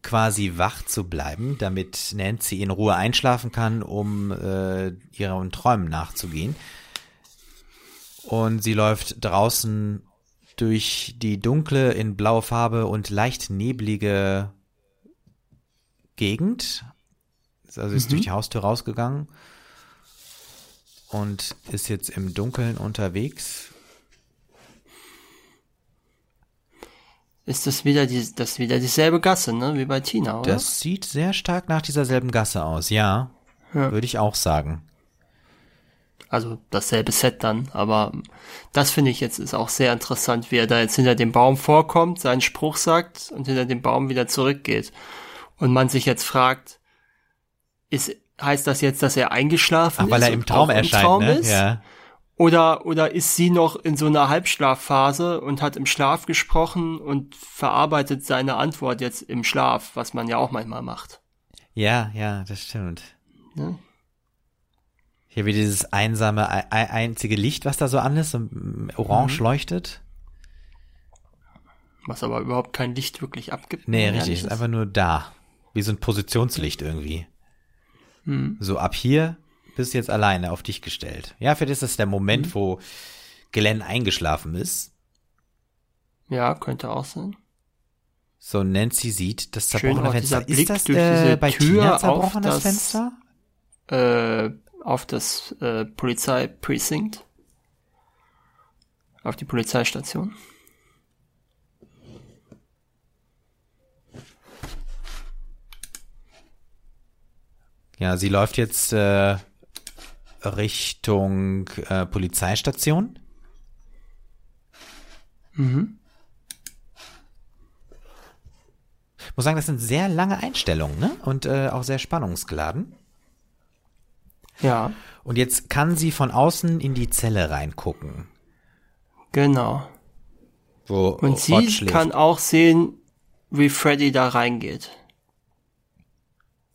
quasi wach zu bleiben, damit Nancy in Ruhe einschlafen kann, um äh, ihren Träumen nachzugehen. Und sie läuft draußen durch die dunkle, in blaue Farbe und leicht neblige Gegend. Also ist durch die Haustür rausgegangen und ist jetzt im Dunkeln unterwegs. ist das wieder die, das wieder dieselbe Gasse, ne, wie bei Tina, oder? Das sieht sehr stark nach dieser selben Gasse aus, ja. Ja. Würde ich auch sagen. Also dasselbe Set dann, aber das finde ich jetzt ist auch sehr interessant, wie er da jetzt hinter dem Baum vorkommt, seinen Spruch sagt und hinter dem Baum wieder zurückgeht. Und man sich jetzt fragt, ist, heißt das jetzt, dass er eingeschlafen Ach, weil ist er im Traum erscheint, Traum ne? ist? Ja. Oder, oder ist sie noch in so einer Halbschlafphase und hat im Schlaf gesprochen und verarbeitet seine Antwort jetzt im Schlaf, was man ja auch manchmal macht. Ja, ja, das stimmt. Ne? Hier wie dieses einsame, ei- ei- einzige Licht, was da so an ist, orange Mhm. leuchtet. Was aber überhaupt kein Licht wirklich abgibt. Nee, richtig, ist einfach nur da. Wie so ein Positionslicht irgendwie. Mhm. So ab hier bist du jetzt alleine auf dich gestellt. Ja, vielleicht ist das der Moment, Mhm. wo Glenn eingeschlafen ist. Ja, könnte auch sein. So Nancy sieht das Schön zerbrochene dieser Fenster. Ist Blick das durch äh, diese bei Tür Tina auf zerbrochen, das das- Fenster? Äh, auf das äh, Polizeiprecinct. Auf die Polizeistation. Ja, sie läuft jetzt äh, Richtung äh, Polizeistation. Mhm. Ich muss sagen, das sind sehr lange Einstellungen, ne? Und äh, auch sehr spannungsgeladen. Ja, Und jetzt kann sie von außen in die Zelle reingucken, genau. wo Und sie schläft. kann auch sehen, wie Freddy da reingeht.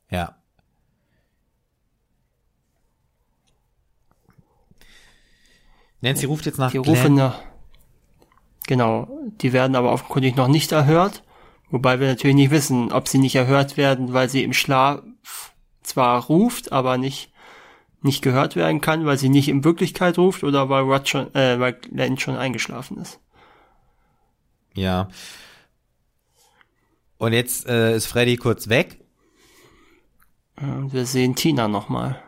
Ja. Nancy ruft jetzt nach Die Glenn. rufen nach. Genau, die werden aber offenkundig noch nicht erhört. Wobei wir natürlich nicht wissen, ob sie nicht erhört werden, weil sie im Schlaf zwar ruft, aber nicht, nicht gehört werden kann, weil sie nicht in Wirklichkeit ruft oder weil Rod schon, äh, weil Glenn schon eingeschlafen ist. Ja. Und jetzt äh, ist Freddy kurz weg. Und wir sehen Tina nochmal.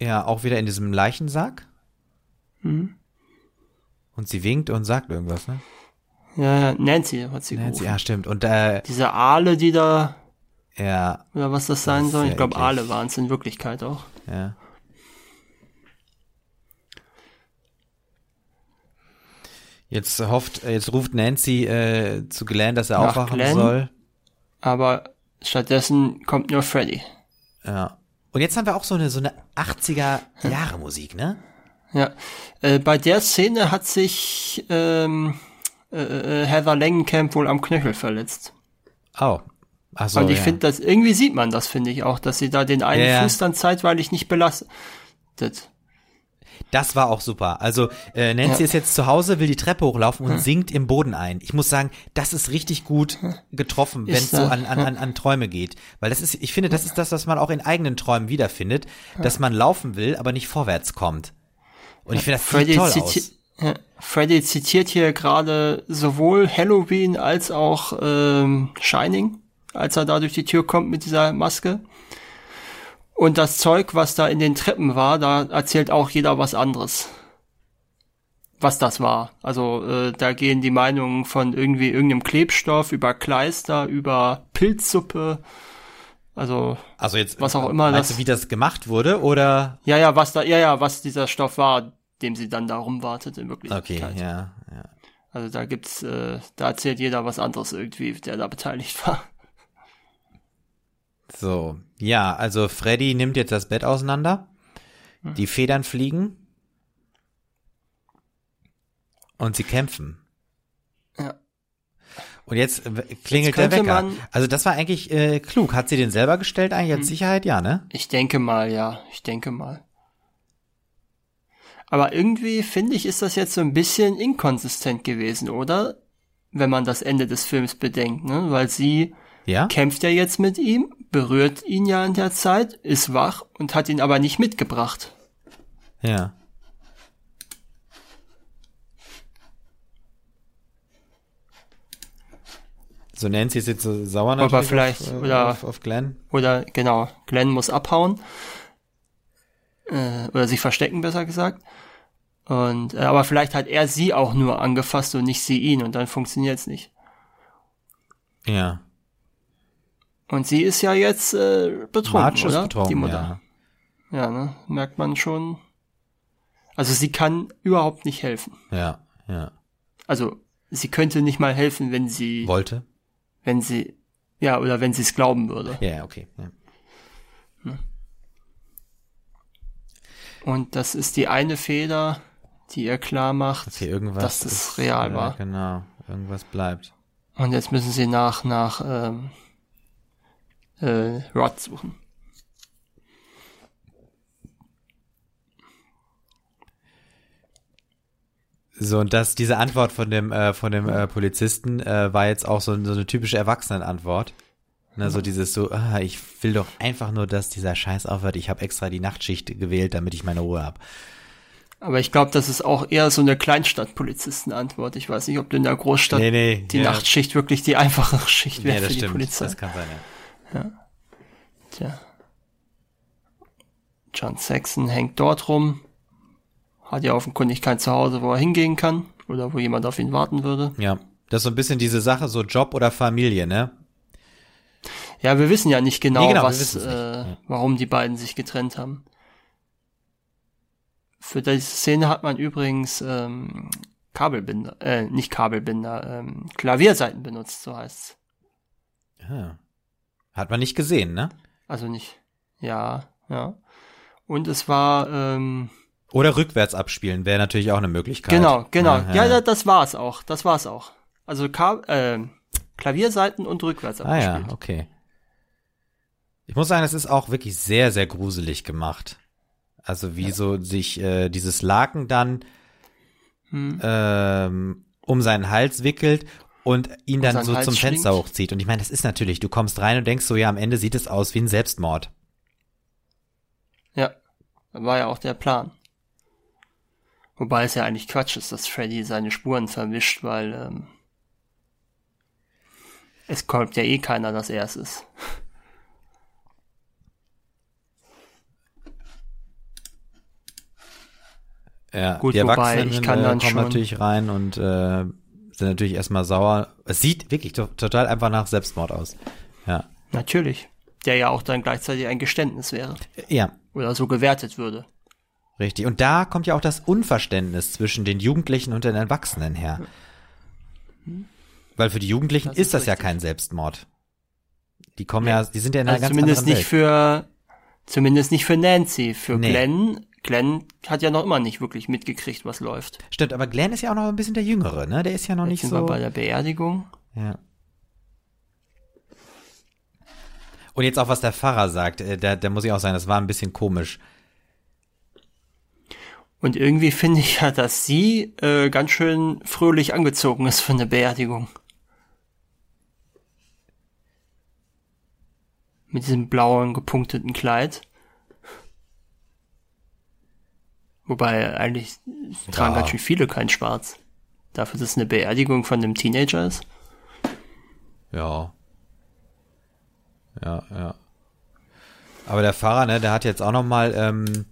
Ja, auch wieder in diesem Leichensack. Mhm. Und sie winkt und sagt irgendwas, ne? Ja, ja, Nancy hat sie Nancy, gerufen. ja, stimmt. Und äh, Diese Aale, die da, ja, oder was das sein Das soll, ich glaube. Aale waren es in Wirklichkeit auch. ja. Jetzt hofft, äh, jetzt ruft Nancy äh, zu Glenn, dass er Nach aufwachen Glenn? soll. Aber stattdessen kommt nur Freddy. Ja. Und jetzt haben wir auch so eine so eine 80er Jahre Musik, ne? Ja, äh, bei der Szene hat sich ähm, äh, äh, Heather Langenkamp wohl am Knöchel verletzt. Oh. Ach so, und ich ja. finde das, irgendwie sieht man das, finde ich auch, dass sie da den einen Ja, ja. Fuß dann zeitweilig nicht belastet. Das war auch super. Also äh, Nancy Ja. ist jetzt zu Hause, will die Treppe hochlaufen und sinkt im Boden ein. Ich muss sagen, das ist richtig gut getroffen, wenn es so an, an, an, an Träume geht. Weil das ist, ich finde, das ist das, was man auch in eigenen Träumen wiederfindet, dass man laufen will, aber nicht vorwärts kommt. Und ich finde, das Freddy, toll aus. ja, Freddy zitiert hier gerade sowohl Halloween als auch ähm, Shining, als er da durch die Tür kommt mit dieser Maske. Und das Zeug, was da in den Treppen war, da erzählt auch jeder was anderes. Was das war. Also äh, da gehen die Meinungen von irgendwie irgendeinem Klebstoff über Kleister, über Pilzsuppe. Also, also jetzt, was auch immer das. Du, wie das gemacht wurde oder? Ja, ja, was da, ja, ja, was dieser Stoff war, dem sie dann da rumwartet in Wirklichkeit. Okay, ja, ja. Also da gibt's, äh, da erzählt jeder was anderes irgendwie, der da beteiligt war. So, ja, also Freddy nimmt jetzt das Bett auseinander. Hm. Die Federn fliegen. Und sie kämpfen. Und jetzt klingelt jetzt der Wecker. also das war eigentlich äh, klug. Hat sie den selber gestellt eigentlich als hm. Sicherheit? Ja, ne? Ich denke mal, ja. Ich denke mal. Aber irgendwie finde ich, ist das jetzt so ein bisschen inkonsistent gewesen, oder? Wenn man das Ende des Films bedenkt, ne? Weil sie ja? kämpft ja jetzt mit ihm, berührt ihn ja in der Zeit, ist wach und hat ihn aber nicht mitgebracht. Ja. So Nancy ist jetzt so sauer natürlich aber vielleicht, auf, äh, oder, auf, auf Glenn. Oder genau, Glenn muss abhauen. Äh, oder sich verstecken, besser gesagt. Und äh, aber vielleicht hat er sie auch nur angefasst und nicht sie ihn und dann funktioniert's nicht. Ja. Und sie ist ja jetzt äh, betrunken, Marge oder? Betrunken, Die Mutter. Ja. ja, ne? Merkt man schon. Also sie kann überhaupt nicht helfen. Ja, ja. Also sie könnte nicht mal helfen, wenn sie wollte. Wenn sie ja oder wenn sie es glauben würde. Ja, okay. Ja. Hm. Und das ist die eine Feder, die ihr klar macht, dass, irgendwas dass es ist, real war. Ja, genau, irgendwas bleibt. Und jetzt müssen sie nach nach ähm, äh, Rod suchen. So, und das, diese Antwort von dem, äh, von dem äh, Polizisten äh, war jetzt auch so, so eine typische Erwachsenenantwort. Ne, so dieses so, ah, ich will doch einfach nur, dass dieser Scheiß aufhört. Ich habe extra die Nachtschicht gewählt, damit ich meine Ruhe habe. Aber ich glaube, das ist auch eher so eine Kleinstadtpolizistenantwort. Ich weiß nicht, ob du in der Großstadt nee, nee, die ja. Nachtschicht wirklich die einfache Schicht wäre ja, für die stimmt. Polizei. Das kann sein, ja. ja. Tja. John Saxon hängt dort rum. Hat ja offenkundig kein Zuhause, wo er hingehen kann. Oder wo jemand auf ihn warten würde. Ja. Das ist so ein bisschen diese Sache, so Job oder Familie, ne? Ja, wir wissen ja nicht genau, nee, genau was, äh, warum die beiden sich getrennt haben. Für diese Szene hat man übrigens ähm, Kabelbinder, äh, nicht Kabelbinder, ähm, Klavierseiten benutzt, so heißt's. Ja. Hat man nicht gesehen, ne? Also nicht. Ja, ja. Und es war. Ähm, Oder rückwärts abspielen wäre natürlich auch eine Möglichkeit. Genau, genau. Ja, ja. das war's auch. Das war's auch. Also Ka äh, Klavierseiten und rückwärts abgespielt. Ah ja, okay. Ich muss sagen, es ist auch wirklich sehr, sehr gruselig gemacht. Also wie ja. so sich äh, dieses Laken dann hm. ähm, um seinen Hals wickelt und ihn dann so Hals zum schlingt. Fenster hochzieht. Und ich meine, das ist natürlich, du kommst rein und denkst so, ja, am Ende sieht es aus wie ein Selbstmord. Ja, war ja auch der Plan. Wobei es ja eigentlich Quatsch ist, dass Freddy seine Spuren verwischt, weil ähm, es kommt ja eh keiner, dass er es ist. Ja, Gut, die Erwachsenen ich kann äh, kommen schon natürlich rein und äh, sind natürlich erstmal sauer. Es sieht wirklich to total einfach nach Selbstmord aus. Ja. Natürlich. Der ja auch dann gleichzeitig ein Geständnis wäre. Ja. Oder so gewertet würde. Richtig. Und da kommt ja auch das Unverständnis zwischen den Jugendlichen und den Erwachsenen her. Weil für die Jugendlichen das ist, ist das ja kein Selbstmord. Die kommen ja, ja die sind ja in einer also ganz zumindest anderen nicht Welt. für zumindest nicht für Nancy, für nee. Glenn Glenn hat ja noch immer nicht wirklich mitgekriegt, was läuft. Stimmt, aber Glenn ist ja auch noch ein bisschen der Jüngere, ne? Der ist ja noch Jetzt nicht sind so. Wir bei der Beerdigung. Ja. Und jetzt auch, was der Pfarrer sagt, äh, da, da muss ich auch sagen, das war ein bisschen komisch. Und irgendwie finde ich ja, dass sie äh, ganz schön fröhlich angezogen ist für eine Beerdigung. Mit diesem blauen gepunkteten Kleid. Wobei eigentlich tragen ja. ganz schön viele kein Schwarz. Dafür, dass es eine Beerdigung von einem Teenager ist. Ja. Ja, ja. Aber der Pfarrer, ne, der hat jetzt auch noch mal ähm,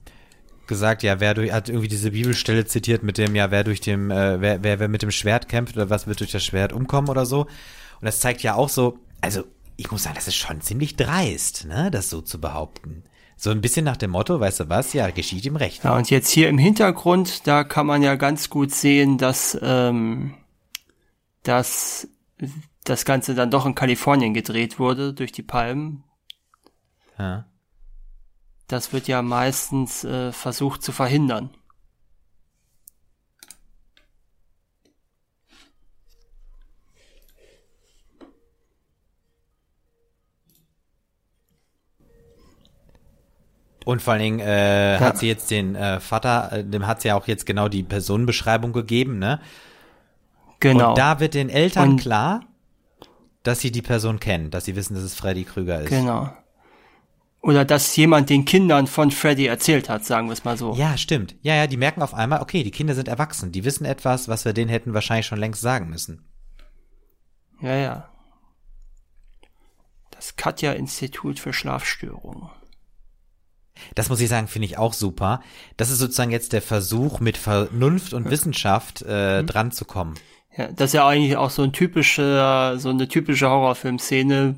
gesagt, ja, wer durch, hat irgendwie diese Bibelstelle zitiert mit dem, ja, wer durch dem, äh, wer, wer, wer mit dem Schwert kämpft oder was wird durch das Schwert umkommen oder so. Und das zeigt ja auch so, also ich muss sagen, das ist schon ziemlich dreist, ne, das so zu behaupten. So ein bisschen nach dem Motto, weißt du was, ja, geschieht ihm recht. Ja, und jetzt hier im Hintergrund, da kann man ja ganz gut sehen, dass, ähm, dass das Ganze dann doch in Kalifornien gedreht wurde, durch die Palmen. Ja. Das wird ja meistens äh, versucht zu verhindern. Und vor allen Dingen äh, ja. hat sie jetzt den äh, Vater, äh, dem hat sie ja auch jetzt genau die Personenbeschreibung gegeben, ne? Genau. Und da wird den Eltern Und klar, dass sie die Person kennen, dass sie wissen, dass es Freddy Krüger ist. Genau. Oder dass jemand den Kindern von Freddy erzählt hat, sagen wir es mal so. Ja, stimmt. Ja, ja, die merken auf einmal, okay, die Kinder sind erwachsen, die wissen etwas, was wir denen hätten wahrscheinlich schon längst sagen müssen. Ja, ja. Das Katja-Institut für Schlafstörungen. Das muss ich sagen, finde ich auch super. Das ist sozusagen jetzt der Versuch, mit Vernunft und Wissenschaft äh, mhm. dran zu kommen. Ja, das ist ja eigentlich auch so ein typischer, so eine typische Horrorfilmszene.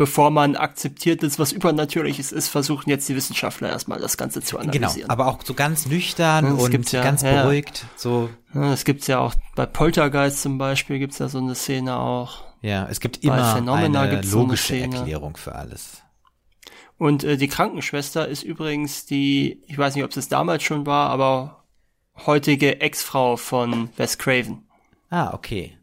Bevor man akzeptiert, dass was Übernatürliches ist, versuchen jetzt die Wissenschaftler erstmal das Ganze zu genau, analysieren. Genau, aber auch so ganz nüchtern ja, und ja, ganz ja, beruhigt. So. Ja, das gibt's ja auch bei Poltergeist zum Beispiel gibt's ja so eine Szene auch. Ja, es gibt immer eine logische so eine Erklärung für alles. Und äh, die Krankenschwester ist übrigens die, ich weiß nicht, ob es damals schon war, aber heutige Ex-Frau von Wes Craven. Ah, okay.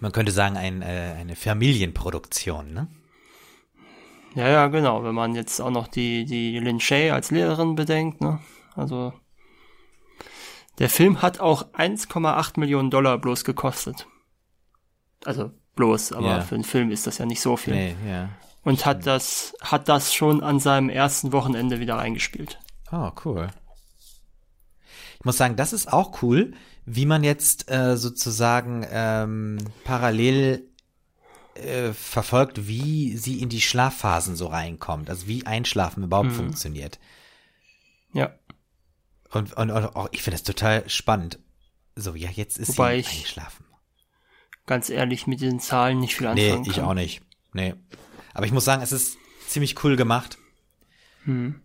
Man könnte sagen, ein, äh, eine Familienproduktion, ne? Ja, ja, genau. Wenn man jetzt auch noch die, die Lin Shay als Lehrerin bedenkt, ne? Also, der Film hat auch 1,8 Millionen Dollar bloß gekostet. Also, bloß, aber yeah. für einen Film ist das ja nicht so viel. Nee, ja und hat das, hat das schon an seinem ersten Wochenende wieder eingespielt. Oh, cool. Ich muss sagen, das ist auch cool, wie man jetzt äh, sozusagen ähm, parallel äh, verfolgt, wie sie in die Schlafphasen so reinkommt, also wie Einschlafen überhaupt mhm. funktioniert. Ja. Und, und, und auch, ich finde das total spannend. So, ja, jetzt ist Wobei sie eingeschlafen. Ganz ehrlich, mit den Zahlen nicht viel anfangen Nee, ich kann. auch nicht. Nee. Aber ich muss sagen, es ist ziemlich cool gemacht. Hm.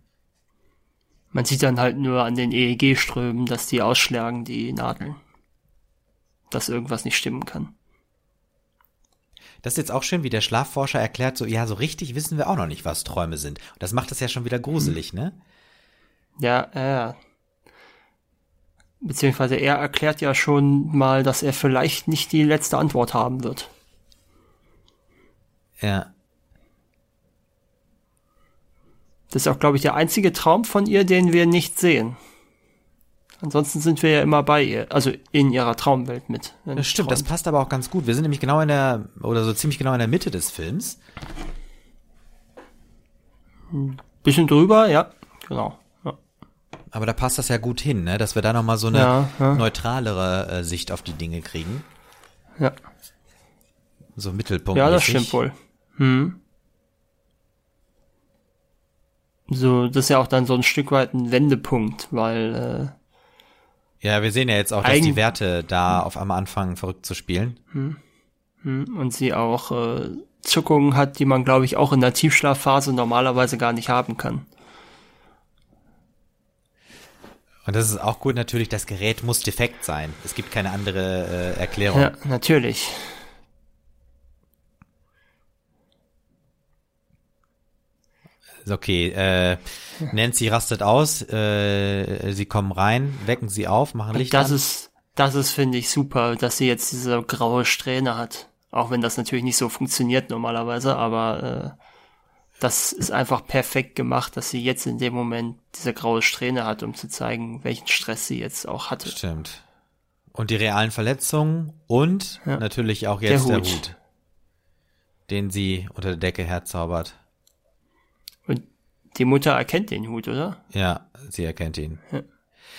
Man sieht dann halt nur an den EEG-Strömen, dass die ausschlagen, die Nadeln. Dass irgendwas nicht stimmen kann. Das ist jetzt auch schön, wie der Schlafforscher erklärt, so, ja, so richtig wissen wir auch noch nicht, was Träume sind. Und das macht das ja schon wieder gruselig, hm. ne? Ja, ja. Äh, beziehungsweise er erklärt ja schon mal, dass er vielleicht nicht die letzte Antwort haben wird. Ja. Das ist auch, glaube ich, der einzige Traum von ihr, den wir nicht sehen. Ansonsten sind wir ja immer bei ihr, also in ihrer Traumwelt mit. Das stimmt, träumt. das passt aber auch ganz gut. Wir sind nämlich genau in der, oder so ziemlich genau in der Mitte des Films. Bisschen drüber, ja, genau. Ja. Aber da passt das ja gut hin, ne? dass wir da nochmal so eine ja, ja. neutralere äh, Sicht auf die Dinge kriegen. Ja. So Mittelpunkt. Ja, das stimmt wohl. Hm. So, das ist ja auch dann so ein Stück weit ein Wendepunkt, weil äh, ja, wir sehen ja jetzt auch, dass die Werte da auf einmal anfangen verrückt zu spielen. Hm, hm, und sie auch äh, Zuckungen hat, die man, glaube ich, auch in der Tiefschlafphase normalerweise gar nicht haben kann. Und das ist auch gut natürlich, das Gerät muss defekt sein. Es gibt keine andere äh, Erklärung. Ja, natürlich. Okay, äh, Nancy rastet aus, äh, sie kommen rein, wecken sie auf, machen Licht das an. ist, das ist, finde ich, super, dass sie jetzt diese graue Strähne hat. Auch wenn das natürlich nicht so funktioniert normalerweise, aber äh, das ist einfach perfekt gemacht, dass sie jetzt in dem Moment diese graue Strähne hat, um zu zeigen, welchen Stress sie jetzt auch hatte. Stimmt. Und die realen Verletzungen und ja. natürlich auch jetzt der Hut. der Hut, den sie unter der Decke herzaubert. Die Mutter erkennt den Hut, oder? Ja, sie erkennt ihn. Ja.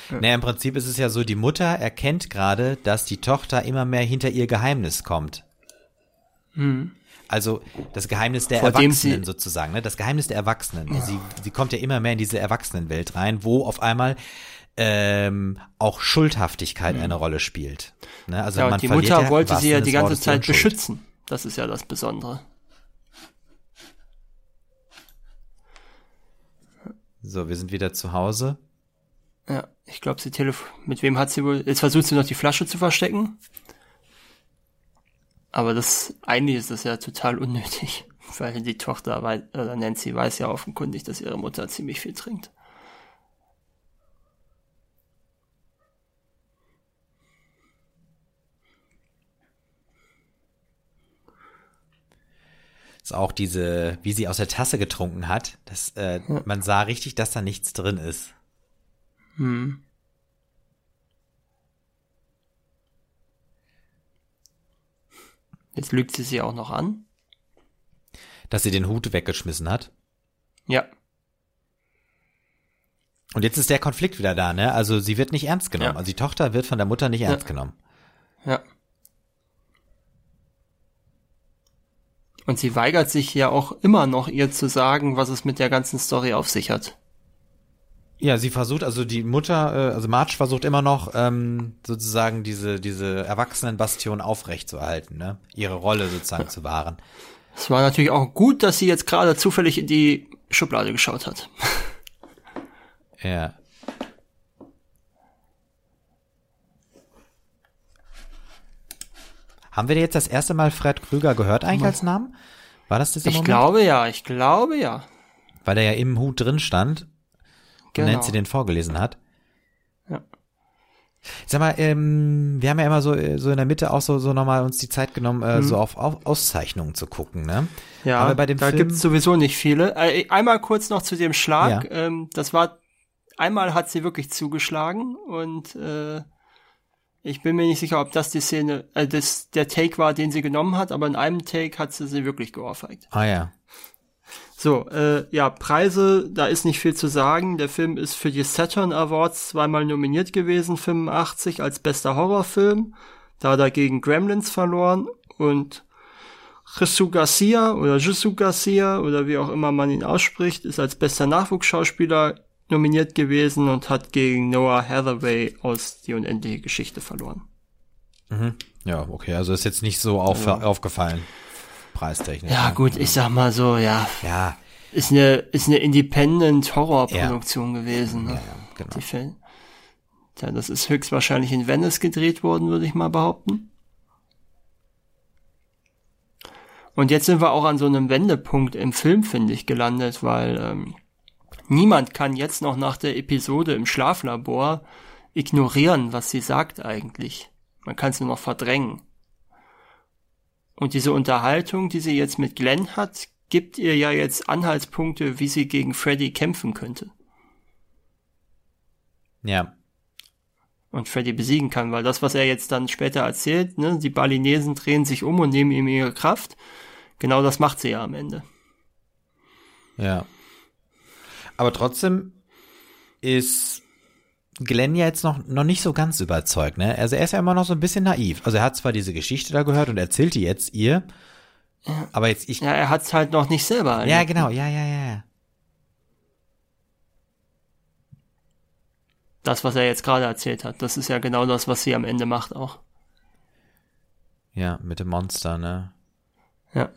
Ja. Naja, im Prinzip ist es ja so, die Mutter erkennt gerade, dass die Tochter immer mehr hinter ihr Geheimnis kommt. Hm. Also das Geheimnis der Vor Erwachsenen sozusagen, ne? Das Geheimnis der Erwachsenen. Sie, sie kommt ja immer mehr in diese Erwachsenenwelt rein, wo auf einmal ähm, auch Schuldhaftigkeit eine Rolle spielt. Ne? Also Mhm. Ja, man die Mutter ja, wollte sie ja die ganze Zeit beschützen. Das ist ja das Besondere. So, wir sind wieder zu Hause. Ja, ich glaube, sie telefon. Mit wem hat sie wohl? Jetzt versucht sie noch die Flasche zu verstecken. Aber das eigentlich ist das ja total unnötig, weil die Tochter oder Nancy weiß ja offenkundig, dass ihre Mutter ziemlich viel trinkt. Ist auch diese, wie sie aus der Tasse getrunken hat. Das, äh, Man sah richtig, dass da nichts drin ist. Hm. Jetzt lügt sie sie auch noch an. Dass sie den Hut weggeschmissen hat. Ja, Und jetzt ist der Konflikt wieder da, ne? Also sie wird nicht ernst genommen. Ja. Also die Tochter wird von der Mutter nicht ernst Ja. genommen. ja. Und sie weigert sich ja auch immer noch, ihr zu sagen, was es mit der ganzen Story auf sich hat. Ja, sie versucht, also die Mutter, äh, also Marge versucht immer noch ähm, sozusagen diese, diese Erwachsenenbastion aufrechtzuerhalten, ne? Ihre Rolle sozusagen zu wahren. Es war natürlich auch gut, dass sie jetzt gerade zufällig in die Schublade geschaut hat. Ja. Haben wir jetzt das erste Mal Fred Krüger gehört eigentlich als Namen? War das dieser Ich Moment? glaube ja, ich glaube ja. Weil der ja im Hut drin stand und Genau. Nancy den vorgelesen hat. Ja. Sag mal, ähm, wir haben ja immer so, äh, so in der Mitte auch so, so nochmal uns die Zeit genommen, äh, so auf, auf Auszeichnungen zu gucken, ne? Mhm. Ja, Aber bei dem da Film- gibt's sowieso nicht viele. Äh, einmal kurz noch zu dem Schlag. Ja. Ähm, das war einmal hat sie wirklich zugeschlagen und äh, ich bin mir nicht sicher, ob das die Szene, äh, das der Take war, den sie genommen hat, aber in einem Take hat sie sie wirklich geohrfeigt. Ah ja. So, äh, ja, Preise, da ist nicht viel zu sagen. Der Film ist für die Saturn Awards zweimal nominiert gewesen, 85 als bester Horrorfilm. Da hat er gegen Gremlins verloren und Jesu Garcia oder Jesu Garcia oder wie auch immer man ihn ausspricht, ist als bester Nachwuchsschauspieler nominiert gewesen und hat gegen Noah Hathaway aus Die unendliche Geschichte verloren. Ja, okay, also ist jetzt nicht so auf, aufgefallen. Preistechnisch. Ja, ne? gut, ich sag mal so, ja, Ja, ist eine, ist eine Independent Horrorproduktion gewesen. Ne? ja, ja, genau. Die Film. Ja, das ist höchstwahrscheinlich in Venice gedreht worden, würde ich mal behaupten. Und jetzt sind wir auch an so einem Wendepunkt im Film, finde ich, gelandet, weil ähm, niemand kann jetzt noch nach der Episode im Schlaflabor ignorieren, was sie sagt eigentlich. Man kann es nur noch verdrängen. Und diese Unterhaltung, die sie jetzt mit Glenn hat, gibt ihr ja jetzt Anhaltspunkte, wie sie gegen Freddy kämpfen könnte. Ja. und Freddy besiegen kann, weil das, was er jetzt dann später erzählt, ne, die Balinesen drehen sich um und nehmen ihm ihre Kraft, genau das macht sie ja am Ende. Ja. Aber trotzdem ist Glenn ja jetzt noch, noch nicht so ganz überzeugt, ne? Also er ist ja immer noch so ein bisschen naiv. Also er hat zwar diese Geschichte da gehört und erzählt die jetzt ihr, aber jetzt ich. Ja, er hat's halt noch nicht selber erlebt. Ja, genau, ja, ja, ja. ja. Das, was er jetzt gerade erzählt hat, das ist ja genau das, was sie am Ende macht auch. Ja, mit dem Monster, ne? Ja.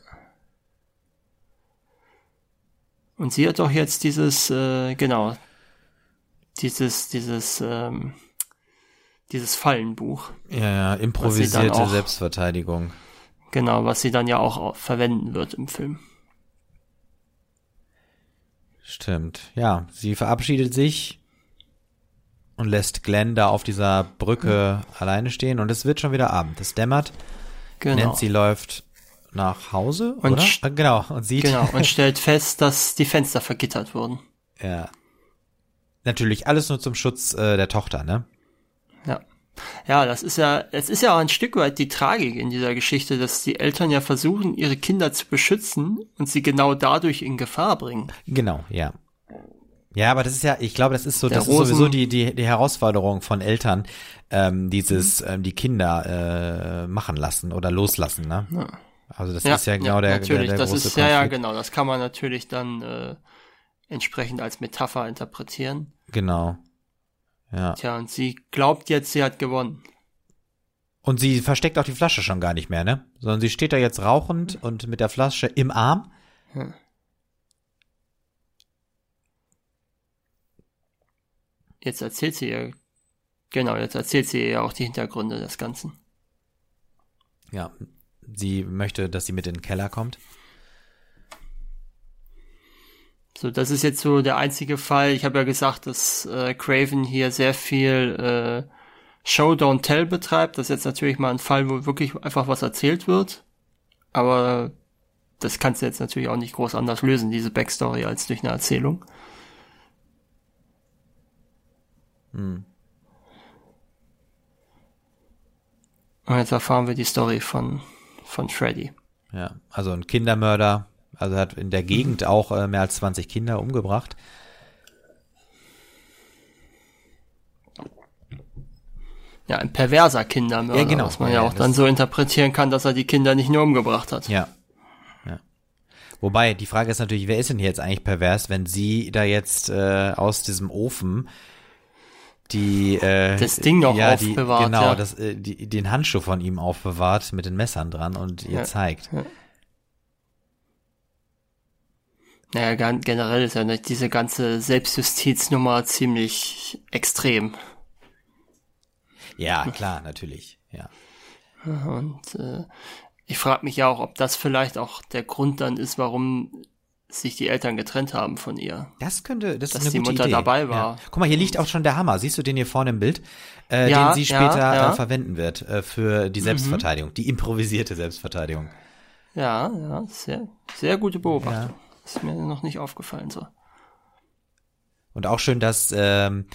Und sie hat doch jetzt dieses, äh, genau, dieses, dieses, ähm, dieses Fallenbuch. Ja, ja, improvisierte auch- Selbstverteidigung. Genau, was sie dann ja auch au- verwenden wird im Film. Stimmt. Ja, sie verabschiedet sich und lässt Glenn da auf dieser Brücke alleine stehen und es wird schon wieder Abend. Es dämmert. Genau. Nancy läuft nach Hause, Und oder? Äh, Genau, und sieht, Genau, und stellt fest, dass die Fenster vergittert wurden. ja. Natürlich alles nur zum Schutz äh, der Tochter, ne? Ja. Ja, das ist ja, es ist ja auch ein Stück weit die Tragik in dieser Geschichte, dass die Eltern ja versuchen, ihre Kinder zu beschützen und sie genau dadurch in Gefahr bringen. Genau, ja. Ja, aber das ist ja, ich glaube, das ist so, Der das ist Rosen- sowieso die, die, die Herausforderung von Eltern, ähm, dieses, ähm, die Kinder äh, machen lassen oder loslassen, ne? Also das ja, ist ja genau ja, der, natürlich, der, der das große ist ja, ja genau, das kann man natürlich dann äh, entsprechend als Metapher interpretieren. Genau. Ja. Tja, und sie glaubt jetzt, sie hat gewonnen. Und sie versteckt auch die Flasche schon gar nicht mehr, ne? Sondern sie steht da jetzt rauchend und mit der Flasche im Arm. Hm. Jetzt erzählt sie ihr, genau, jetzt erzählt sie ihr auch die Hintergründe des Ganzen. Ja, sie möchte, dass sie mit in den Keller kommt. So, das ist jetzt so der einzige Fall. Ich habe ja gesagt, dass äh, Craven hier sehr viel äh, Show Don't Tell betreibt. Das ist jetzt natürlich mal ein Fall, wo wirklich einfach was erzählt wird. Aber das kannst du jetzt natürlich auch nicht groß anders lösen, diese Backstory, als durch eine Erzählung. Hm. Und jetzt erfahren wir die Story von, von Freddy. Ja, also ein Kindermörder, also hat in der Gegend mhm. auch äh, mehr als 20 Kinder umgebracht. Ja, ein perverser Kindermörder, ja, genau. was man ja, ja auch dann so interpretieren kann, dass er die Kinder nicht nur umgebracht hat. Ja. ja. Wobei, die Frage ist natürlich, wer ist denn hier jetzt eigentlich pervers, wenn sie da jetzt äh, aus diesem Ofen die äh, das Ding noch ja, aufbewahrt, die, genau, ja. das, äh, die, den Handschuh von ihm aufbewahrt mit den Messern dran und ihr ja, zeigt. Ja. Naja, generell ist ja nicht diese ganze Selbstjustiznummer ziemlich extrem. Ja, klar, natürlich, ja. Und äh, ich frage mich ja auch, ob das vielleicht auch der Grund dann ist, warum sich die Eltern getrennt haben von ihr. Das könnte, das dass ist eine die gute Mutter Idee. dabei war. Ja. Guck mal, hier liegt auch schon der Hammer. Siehst du den hier vorne im Bild, äh, ja, den sie später ja, ja. Äh, verwenden wird äh, für die mhm. Selbstverteidigung, mhm. die improvisierte Selbstverteidigung. Ja, ja, sehr, sehr gute Beobachtung. Ist mir noch nicht aufgefallen so. Und auch schön, dass ähm,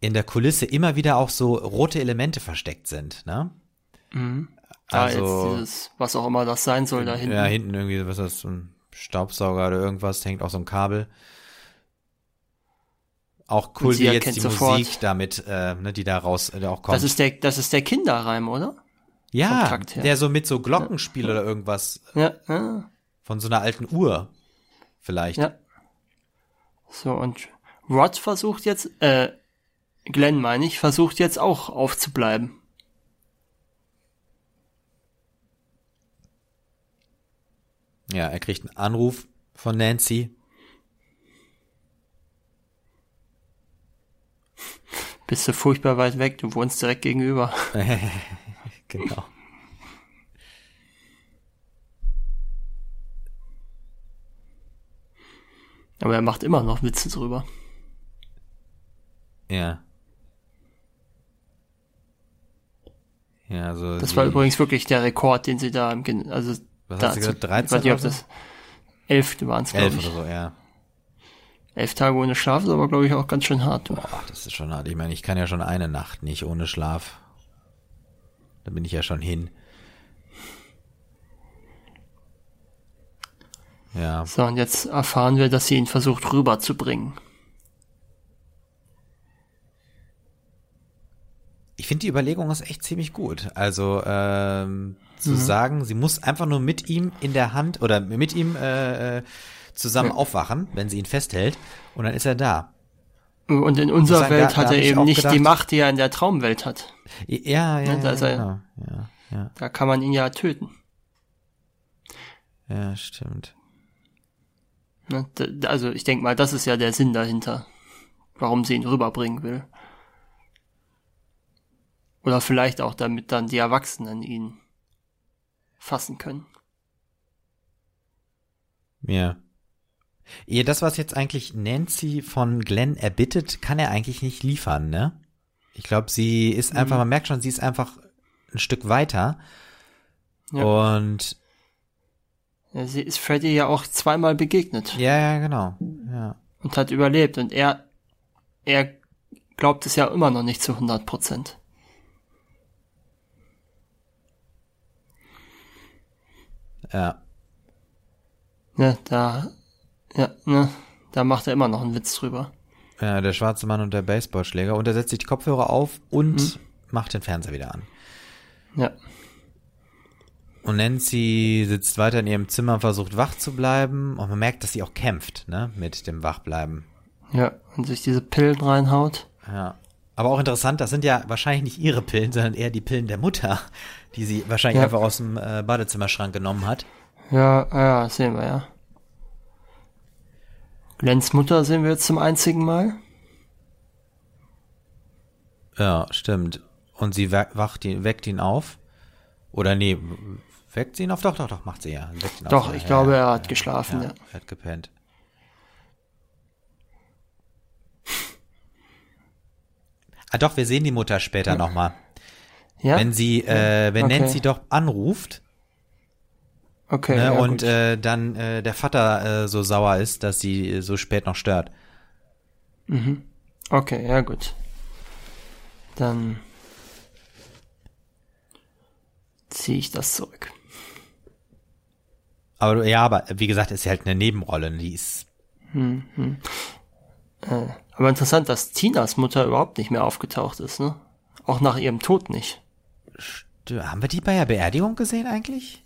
in der Kulisse immer wieder auch so rote Elemente versteckt sind, ne? Mhm. Also, jetzt dieses, was auch immer das sein soll, da hinten. Ja, hinten irgendwie, was ist das, so ein Staubsauger oder irgendwas, hängt auch so ein Kabel. Auch cool, wie jetzt die sofort. Musik damit, äh, ne, die da raus, äh, auch kommt. Das ist der, das ist der Kinderreim, oder? Ja, der so mit so Glockenspiel ja. oder irgendwas. Ja, ja. Von so einer alten Uhr. Vielleicht. Ja. So, und Rod versucht jetzt, äh, Glenn meine ich, versucht jetzt auch aufzubleiben. Ja, er kriegt einen Anruf von Nancy. Bist du furchtbar weit weg, du wohnst direkt gegenüber. genau. Aber er macht immer noch Witze drüber. Ja. Ja, also. Das war übrigens wirklich der Rekord, den sie da im, also was hast du gesagt? 13 ich weiß nicht, das elf waren es, glaube ich. Elf oder so, ja. Elf Tage ohne Schlaf ist aber, glaube ich, auch ganz schön hart. Boah, das ist schon hart. Ich meine, ich kann ja schon eine Nacht nicht ohne Schlaf. Da bin ich ja schon hin. Ja. So, und jetzt erfahren wir, dass sie ihn versucht rüberzubringen. Ich finde die Überlegung ist echt ziemlich gut. Also ähm, zu mhm. sagen, sie muss einfach nur mit ihm in der Hand oder mit ihm äh, äh zusammen ja. aufwachen, wenn sie ihn festhält, und dann ist er da. Und in unserer sagen, Welt da, hat da er eben nicht gedacht, die Macht, die er in der Traumwelt hat. Ja, ja, ja, da, ja, genau. ja, ja. da kann man ihn ja töten. Ja, stimmt. Ne, also ich denke mal, das ist ja der Sinn dahinter, warum sie ihn rüberbringen will. Oder vielleicht auch, damit dann die Erwachsenen ihn fassen können. Ja. Ihr das, was jetzt eigentlich Nancy von Glenn erbittet, kann er eigentlich nicht liefern, ne? Ich glaube, sie ist mhm. einfach, man merkt schon, sie ist einfach ein Stück weiter. Ja. Und ja, sie ist Freddy ja auch zweimal begegnet. Ja, ja, genau. Ja. Und hat überlebt. Und er, er glaubt es ja immer noch nicht zu 100 Prozent. Ja. Ne, da, ja, ne, da macht er immer noch einen Witz drüber. Ja, der schwarze Mann und der Baseballschläger. Und er setzt sich die Kopfhörer auf und mhm. macht den Fernseher wieder an. Ja. Und Nancy sitzt weiter in ihrem Zimmer und versucht wach zu bleiben. Und man merkt, dass sie auch kämpft, ne, mit dem Wachbleiben. Ja, und sich diese Pillen reinhaut. Ja. Aber auch interessant, das sind ja wahrscheinlich nicht ihre Pillen, sondern eher die Pillen der Mutter, die sie wahrscheinlich Ja. einfach aus dem äh, Badezimmerschrank genommen hat. Ja, ja, sehen wir ja. Glens Mutter sehen wir jetzt zum einzigen Mal. Ja, stimmt. Und sie wa- wacht ihn, weckt ihn auf. Oder nee, weckt sie ihn auf? Doch, doch, doch, macht sie ja. Weckt ihn Doch, auf. ich Ja, glaube, ja, er hat ja, geschlafen, ja. Er hat gepennt. Ah doch, wir sehen die Mutter später nochmal. Ja? Wenn sie, äh, wenn Okay. Nancy doch anruft okay, ne, ja, und äh, dann äh, der Vater äh, so sauer ist, dass sie äh, so spät noch stört. Okay, ja gut. Dann ziehe ich das zurück. Aber ja, aber wie gesagt, ist ja halt eine Nebenrolle. ne, Die ist Aber interessant, dass Tinas Mutter überhaupt nicht mehr aufgetaucht ist, ne? Auch nach ihrem Tod nicht. Haben wir die bei der Beerdigung gesehen eigentlich?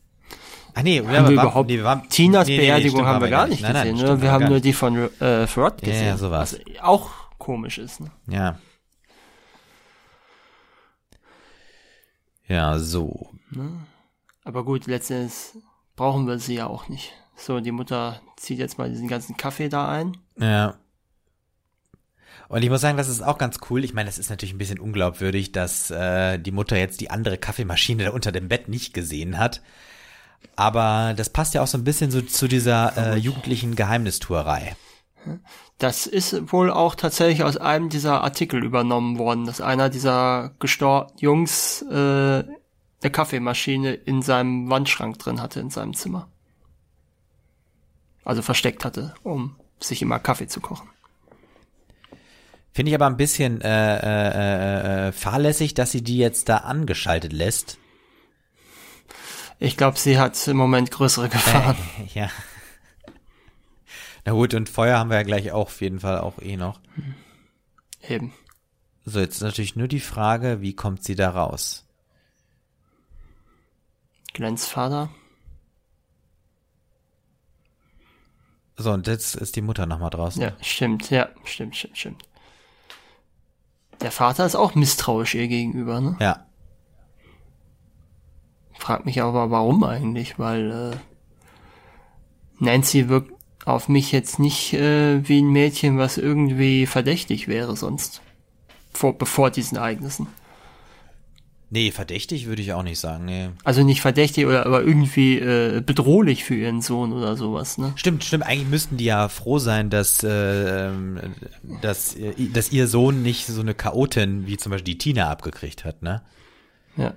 Ah nee, Haben wir überhaupt nee, wir waren- Tinas nee, Beerdigung haben wir gar nicht Nein, nein, gesehen, stimmt, ne? Wir haben nur nicht. die von äh, Rod gesehen. ja, sowas. Was auch komisch ist, ne? Ja. Ja, so. Aber gut, letztendlich brauchen wir sie ja auch nicht. So, die Mutter zieht jetzt mal diesen ganzen Kaffee da ein. Ja. Und ich muss sagen, das ist auch ganz cool. Ich meine, das ist natürlich ein bisschen unglaubwürdig, dass äh, die Mutter jetzt die andere Kaffeemaschine da unter dem Bett nicht gesehen hat. Aber das passt ja auch so ein bisschen so zu dieser äh, jugendlichen Geheimnistuerei. Das ist wohl auch tatsächlich aus einem dieser Artikel übernommen worden, dass einer dieser gestor Jungs äh, eine Kaffeemaschine in seinem Wandschrank drin hatte in seinem Zimmer. Also versteckt hatte, um sich immer Kaffee zu kochen. Finde ich aber ein bisschen äh, äh, äh, äh, fahrlässig, dass sie die jetzt da angeschaltet lässt. Ich glaube, sie hat im Moment größere Gefahren. Ja. Na gut, und Feuer haben wir ja gleich auch auf jeden Fall auch eh noch. Eben. So, jetzt ist natürlich nur die Frage, wie kommt sie da raus? Glens Vater. So, und jetzt ist die Mutter nochmal draußen. Ja, stimmt, ja, stimmt, stimmt, stimmt. Der Vater ist auch misstrauisch ihr gegenüber, ne? Ja. Frag mich aber, warum eigentlich, weil äh, Nancy wirkt auf mich jetzt nicht äh, wie ein Mädchen, was irgendwie verdächtig wäre sonst. Vor, bevor diesen Ereignissen. Nee, verdächtig würde ich auch nicht sagen. Nee. Also nicht verdächtig oder aber irgendwie äh, bedrohlich für ihren Sohn oder sowas, ne? Stimmt, stimmt. Eigentlich müssten die ja froh sein, dass, äh, ähm, dass, äh, dass ihr Sohn nicht so eine Chaotin wie zum Beispiel die Tina abgekriegt hat, ne? Ja.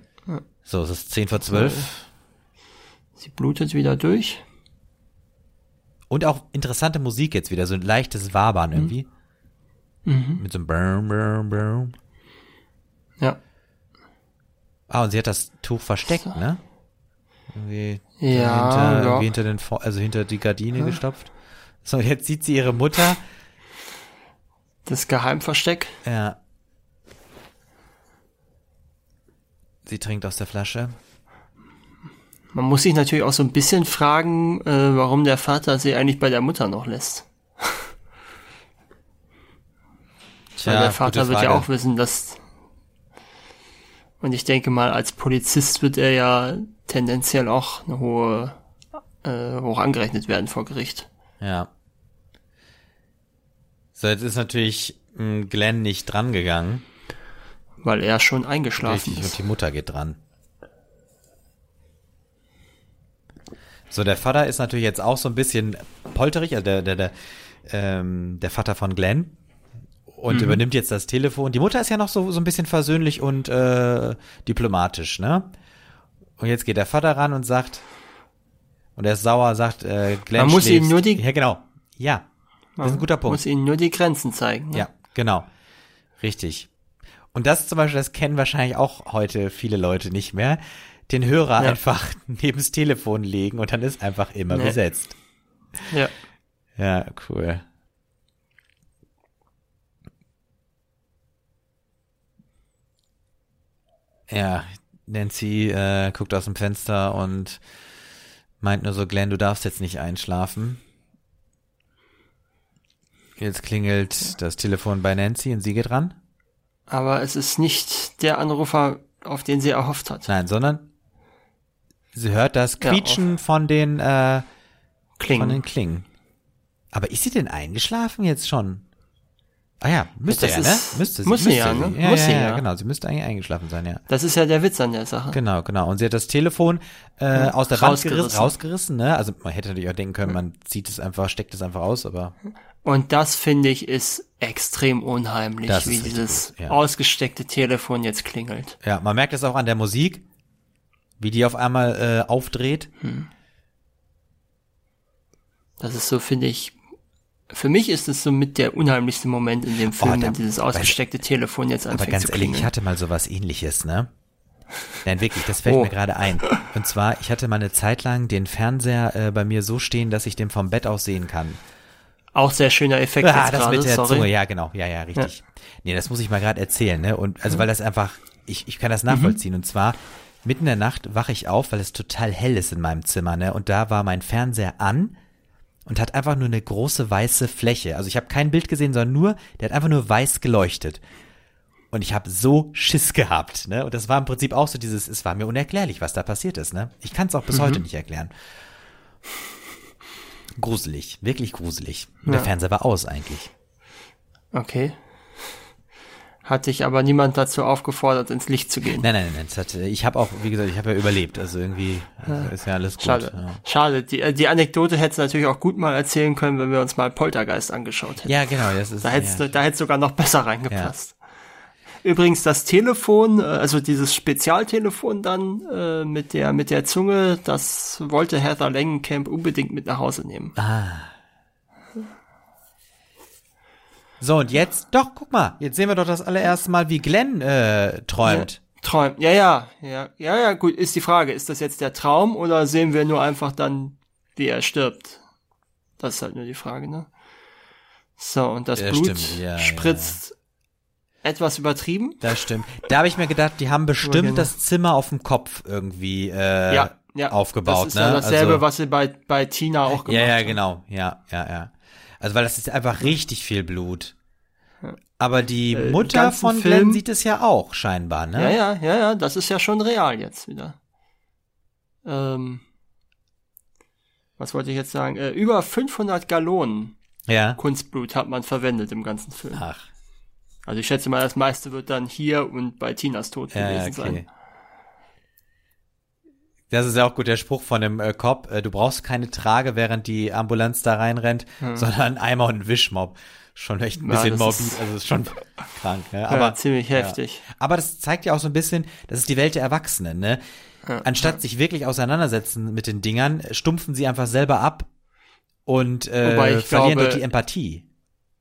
So, es ist 10 vor 12. Sie blutet wieder durch. Und auch interessante Musik jetzt wieder, so ein leichtes Wabern irgendwie. Mit so einem Brum, Brum, Brum. Ja. Ah, und sie hat das Tuch versteckt, ne? Irgendwie Ja, hinter, ja. hinter den, also hinter die Gardine gestopft. So, jetzt sieht sie ihre Mutter. Das Geheimversteck. Ja. Sie trinkt aus der Flasche. Man muss sich natürlich auch so ein bisschen fragen, äh, warum der Vater sie eigentlich bei der Mutter noch lässt. Weil der Vater wird ja auch wissen, dass. Und ich denke mal, als Polizist wird er ja tendenziell auch eine hohe, äh, hoch angerechnet werden vor Gericht. Ja. So, jetzt ist natürlich mh, Glenn nicht dran gegangen. Weil er schon eingeschlafen Richtig, und ist. die Mutter geht dran. So, der Vater ist natürlich jetzt auch so ein bisschen polterig, also der, der, der, ähm, der Vater von Glenn. Und Mhm. übernimmt jetzt das Telefon. Die Mutter ist ja noch so, so ein bisschen versöhnlich und äh, diplomatisch, ne? Und jetzt geht der Vater ran und sagt, und er ist sauer, sagt, äh, Glenn Man muss ihm schläfst. nur die- Ja, genau. Ja, das ist ein guter Punkt. Muss ihnen nur die Grenzen zeigen. Ne? Ja, genau. Richtig. Und das zum Beispiel, das kennen wahrscheinlich auch heute viele Leute nicht mehr. Den Hörer Ja. einfach neben's Telefon legen und dann ist einfach immer Nee. besetzt. ja. Ja, cool. Ja, Nancy äh, guckt aus dem Fenster und meint nur so, Glenn, du darfst jetzt nicht einschlafen. Jetzt klingelt das Telefon bei Nancy und sie geht ran. Aber es ist nicht der Anrufer, auf den sie erhofft hat. Nein, sondern sie hört das Quietschen Ja, von den äh, Klingen. von den Klingen. Aber ist sie denn eingeschlafen jetzt schon? Ah ja, müsste Das ja, ne? ist- Müsste sie. muss sie müsste ja, ne? Ja, Muss ja, sie ja, ja. genau. Sie müsste eigentlich eingeschlafen sein, ja. Das ist ja der Witz an der Sache. Genau, genau. Und sie hat das Telefon äh, aus der Wand gerissen, Rausgerissen. rausgerissen, ne? Also man hätte natürlich auch denken können, man zieht es einfach, steckt es einfach aus, aber Und das finde ich ist extrem unheimlich, Das wie dieses gut, ja. ausgesteckte Telefon jetzt klingelt. ja, man merkt es auch an der Musik, wie die auf einmal äh, aufdreht. Das ist so, finde ich, für mich ist es so mit der unheimlichste Moment in dem Film, Oh, da- wenn dieses ausgesteckte Telefon jetzt Aber anfängt ganz zu ehrlich, ich hatte mal sowas ähnliches, ne? Nein, wirklich, das fällt Oh. mir gerade ein. Und zwar, ich hatte mal eine Zeit lang den Fernseher äh, bei mir so stehen, dass ich den vom Bett aus sehen kann. Auch sehr schöner Effekt Ah, das gerade, mit der sorry. Zunge, ja, genau, ja, ja, richtig. Nee, das muss ich mal gerade erzählen, ne? Und also weil das einfach, ich, ich kann das nachvollziehen. Und zwar mitten in der Nacht wache ich auf, weil es total hell ist in meinem Zimmer, ne? Und da war mein Fernseher an und hat einfach nur eine große weiße Fläche. Also ich habe kein Bild gesehen, sondern nur, der hat einfach nur weiß geleuchtet. Und ich habe so Schiss gehabt, ne? Und das war im Prinzip auch so dieses, es war mir unerklärlich, was da passiert ist, ne? Ich kann es auch bis heute nicht erklären. Gruselig, wirklich gruselig. Und der Ja. Fernseher war aus eigentlich. Okay. Hat dich aber niemand dazu aufgefordert, ins Licht zu gehen. Nein, nein, nein, hat, ich habe auch, wie gesagt, ich habe ja überlebt, also irgendwie äh, ist ja alles gut. Schade. Ja. Schade. Die, äh, die Anekdote hättest du natürlich auch gut mal erzählen können, wenn wir uns mal Poltergeist angeschaut hätten. ja, genau, das ist Da hättest ja. du, da hättest sogar noch besser reingepasst. Übrigens das Telefon, äh, also dieses Spezialtelefon dann äh, mit der mit der Zunge, das wollte Heather Langenkamp unbedingt mit nach Hause nehmen. So, und jetzt, doch, guck mal, jetzt sehen wir doch das allererste Mal, wie Glenn äh, träumt. Träumt. Ja, ja, ja, ja, ja, gut, ist die Frage, ist das jetzt der Traum oder sehen wir nur einfach dann, wie er stirbt? Das ist halt nur die Frage, ne? So, und das Ja, Blut ja, spritzt etwas übertrieben. Das stimmt. Da habe ich mir gedacht, die haben bestimmt genau. das Zimmer auf dem Kopf irgendwie äh, ja, ja. aufgebaut, Das ist ne? ja dasselbe, also, was sie bei, bei Tina auch gemacht Ja, ja, haben. genau, ja, ja, ja. Also weil das ist einfach richtig viel Blut. Aber die Äh, Mutter von Glenn Film- sieht es ja auch scheinbar, ne? Ja, ja, ja, ja, das ist ja schon real jetzt wieder. Ähm, was wollte ich jetzt sagen? Äh, über 500 Gallonen Ja. Kunstblut hat man verwendet im ganzen Film. Ach, Also ich schätze mal, das meiste wird dann hier und bei Tinas Tod ja, gewesen okay. sein. Das ist ja auch gut, der Spruch von dem äh, Cop, äh, du brauchst keine Trage, während die Ambulanz da reinrennt, sondern einen Eimer und einen Wischmob. Schon echt ein Ja, bisschen morbid, ist- also ist schon krank, ne? Ja, Aber, ziemlich heftig. aber das zeigt ja auch so ein bisschen, das ist die Welt der Erwachsenen, ne? Anstatt sich wirklich auseinandersetzen mit den Dingern, stumpfen sie einfach selber ab und äh, verlieren glaube- dort die Empathie.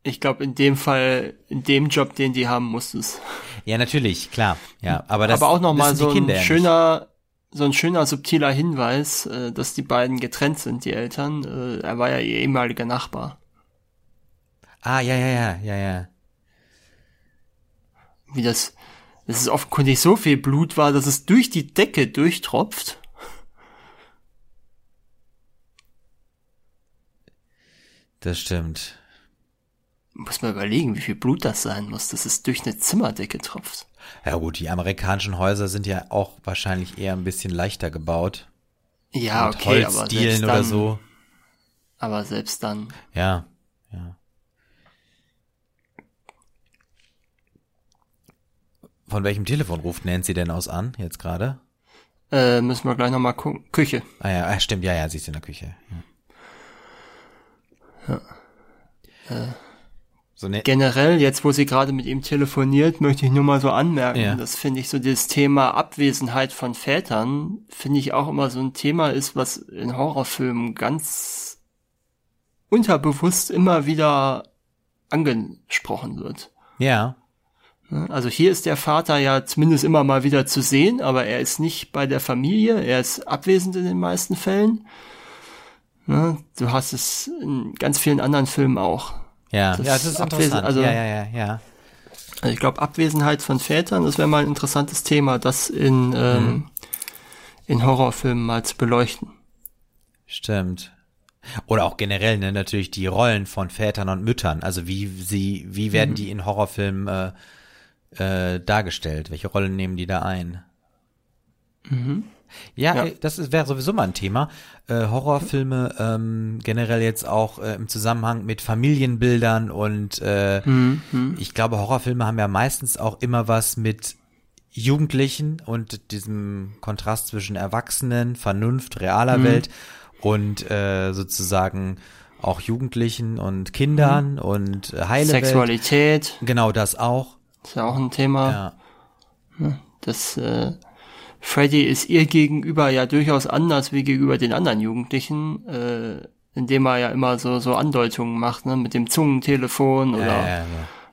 Ich glaube, in dem Fall, in dem Job, den die haben, muss es. Ja, natürlich, klar. Ja, aber das Aber auch nochmal so ein ja schöner, so ein schöner subtiler Hinweis, äh, dass die beiden getrennt sind, die Eltern. Äh, er war ja ihr ehemaliger Nachbar. Ah, ja, ja, ja, ja, ja. Wie das, dass es offenkundig so viel Blut war, dass es durch die Decke durchtropft. Das stimmt. Muss man überlegen, wie viel Blut das sein muss, dass es durch eine Zimmerdecke tropft. Ja gut, die amerikanischen Häuser sind ja auch wahrscheinlich eher ein bisschen leichter gebaut. Ja, Mit okay, aber Holzdielen selbst oder dann, so. aber selbst dann. Ja, ja. Von welchem Telefon ruft Nancy denn aus an, jetzt gerade? Äh, müssen wir gleich nochmal gucken. Küche. Ah ja, ah, stimmt, ja, ja, sie ist in der Küche. Ja. So ne, Generell, jetzt wo sie gerade mit ihm telefoniert, möchte ich nur mal so anmerken, Ja. das finde ich so dieses Thema Abwesenheit von Vätern, finde ich auch immer so ein Thema ist, was in Horrorfilmen ganz unterbewusst immer wieder angesprochen wird. ja, Ne? Also hier ist der Vater ja zumindest immer mal wieder zu sehen, aber er ist nicht bei der Familie, er ist abwesend in den meisten Fällen. Ne? Du hast es in ganz vielen anderen Filmen auch. Ja, Das ja, das ist Abwesen- interessant. also- ja, ja, ja, ja. Also ich glaube, Abwesenheit von Vätern, das wäre mal ein interessantes Thema, das in, ähm, mhm. in Horrorfilmen mal zu beleuchten. Stimmt. Oder auch generell, ne, natürlich die Rollen von Vätern und Müttern. Also wie sie, wie werden mhm. die in Horrorfilmen äh, äh, dargestellt? Welche Rollen nehmen die da ein? Mhm. Ja, ja. Äh, das wäre sowieso mal ein Thema. Äh, Horrorfilme ähm, generell jetzt auch äh, im Zusammenhang mit Familienbildern und äh, mhm. mhm. ich glaube, Horrorfilme haben ja meistens auch immer was mit Jugendlichen und diesem Kontrast zwischen Erwachsenen, Vernunft, realer mhm. Welt und äh, sozusagen auch Jugendlichen und Kindern mhm. und äh, heile Sexualität. Welt. Genau, das auch. ist ja auch ein Thema. Ja. Das äh, Freddy ist ihr gegenüber ja durchaus anders wie gegenüber den anderen Jugendlichen, äh, indem er ja immer so so Andeutungen macht, ne, mit dem Zungentelefon oder ja, ja,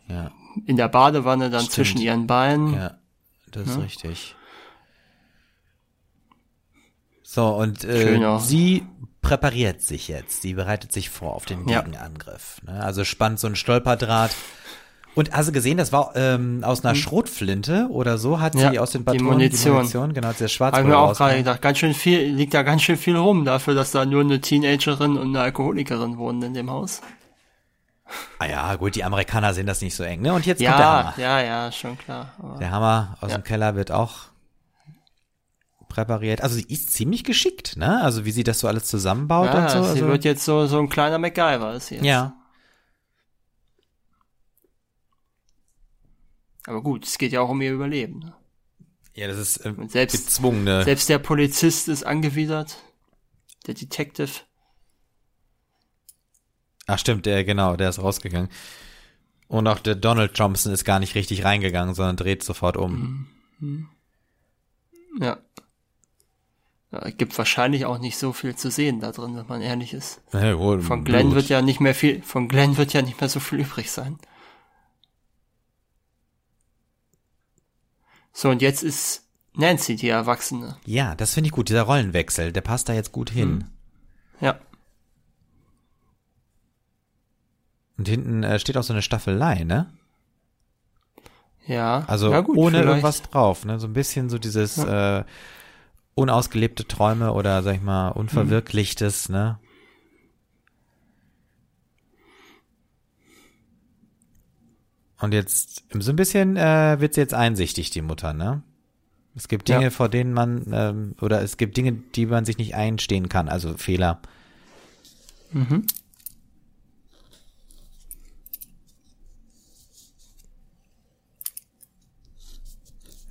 ja, in der Badewanne dann Stimmt. zwischen ihren Beinen. Ja, das ist richtig. So, und äh, sie präpariert sich jetzt. Sie bereitet sich vor auf den Gegenangriff. Ne? Also spannt so ein Stolperdraht und hast du gesehen, das war ähm, aus einer hm. Schrotflinte oder so, hat ja, sie aus den Patronen die Munition, die Munition genau, der Schwarz. Habe mir auch gerade gedacht, ganz schön viel, liegt da ganz schön viel rum dafür, dass da nur eine Teenagerin und eine Alkoholikerin wohnen in dem Haus. Ah ja, gut, die Amerikaner sehen das nicht so eng, ne? Und jetzt ja, kommt der Hammer. Ja, ja, schon klar. der Hammer aus ja. dem Keller wird auch präpariert. Also sie ist ziemlich geschickt, ne? Also wie sie das so alles zusammenbaut ja, und so. Sie also, wird jetzt so so ein kleiner MacGyver ist sie jetzt. Ja. Aber gut, es geht ja auch um ihr Überleben. Ne? Ja, das ist äh, selbst, gezwungen. Ne? Selbst der Polizist ist angewidert. Der Detective. Ach stimmt, der genau, der ist rausgegangen. Und auch der Donald Thompson ist gar nicht richtig reingegangen, sondern dreht sofort um. Mhm. Ja. ja. Gibt wahrscheinlich auch nicht so viel zu sehen da drin, wenn man ehrlich ist. Ja, wohl, von Glenn Blut. wird ja nicht mehr viel, von Glenn wird ja nicht mehr so viel übrig sein. So, und jetzt ist Nancy die Erwachsene. Ja, das finde ich gut, dieser Rollenwechsel, der passt da jetzt gut hin. Hm. Ja. Und hinten äh, steht auch so eine Staffelei, ne? Ja. Also ja, gut, ohne vielleicht. irgendwas drauf, ne? So ein bisschen so dieses ja. äh, unausgelebte Träume oder sag ich mal unverwirklichtes, hm. ne? Und jetzt so ein bisschen äh, wird sie jetzt einsichtig, die Mutter, ne? Es gibt Dinge, ja. vor denen man, ähm, oder es gibt Dinge, die man sich nicht einstehen kann, also Fehler. Mhm.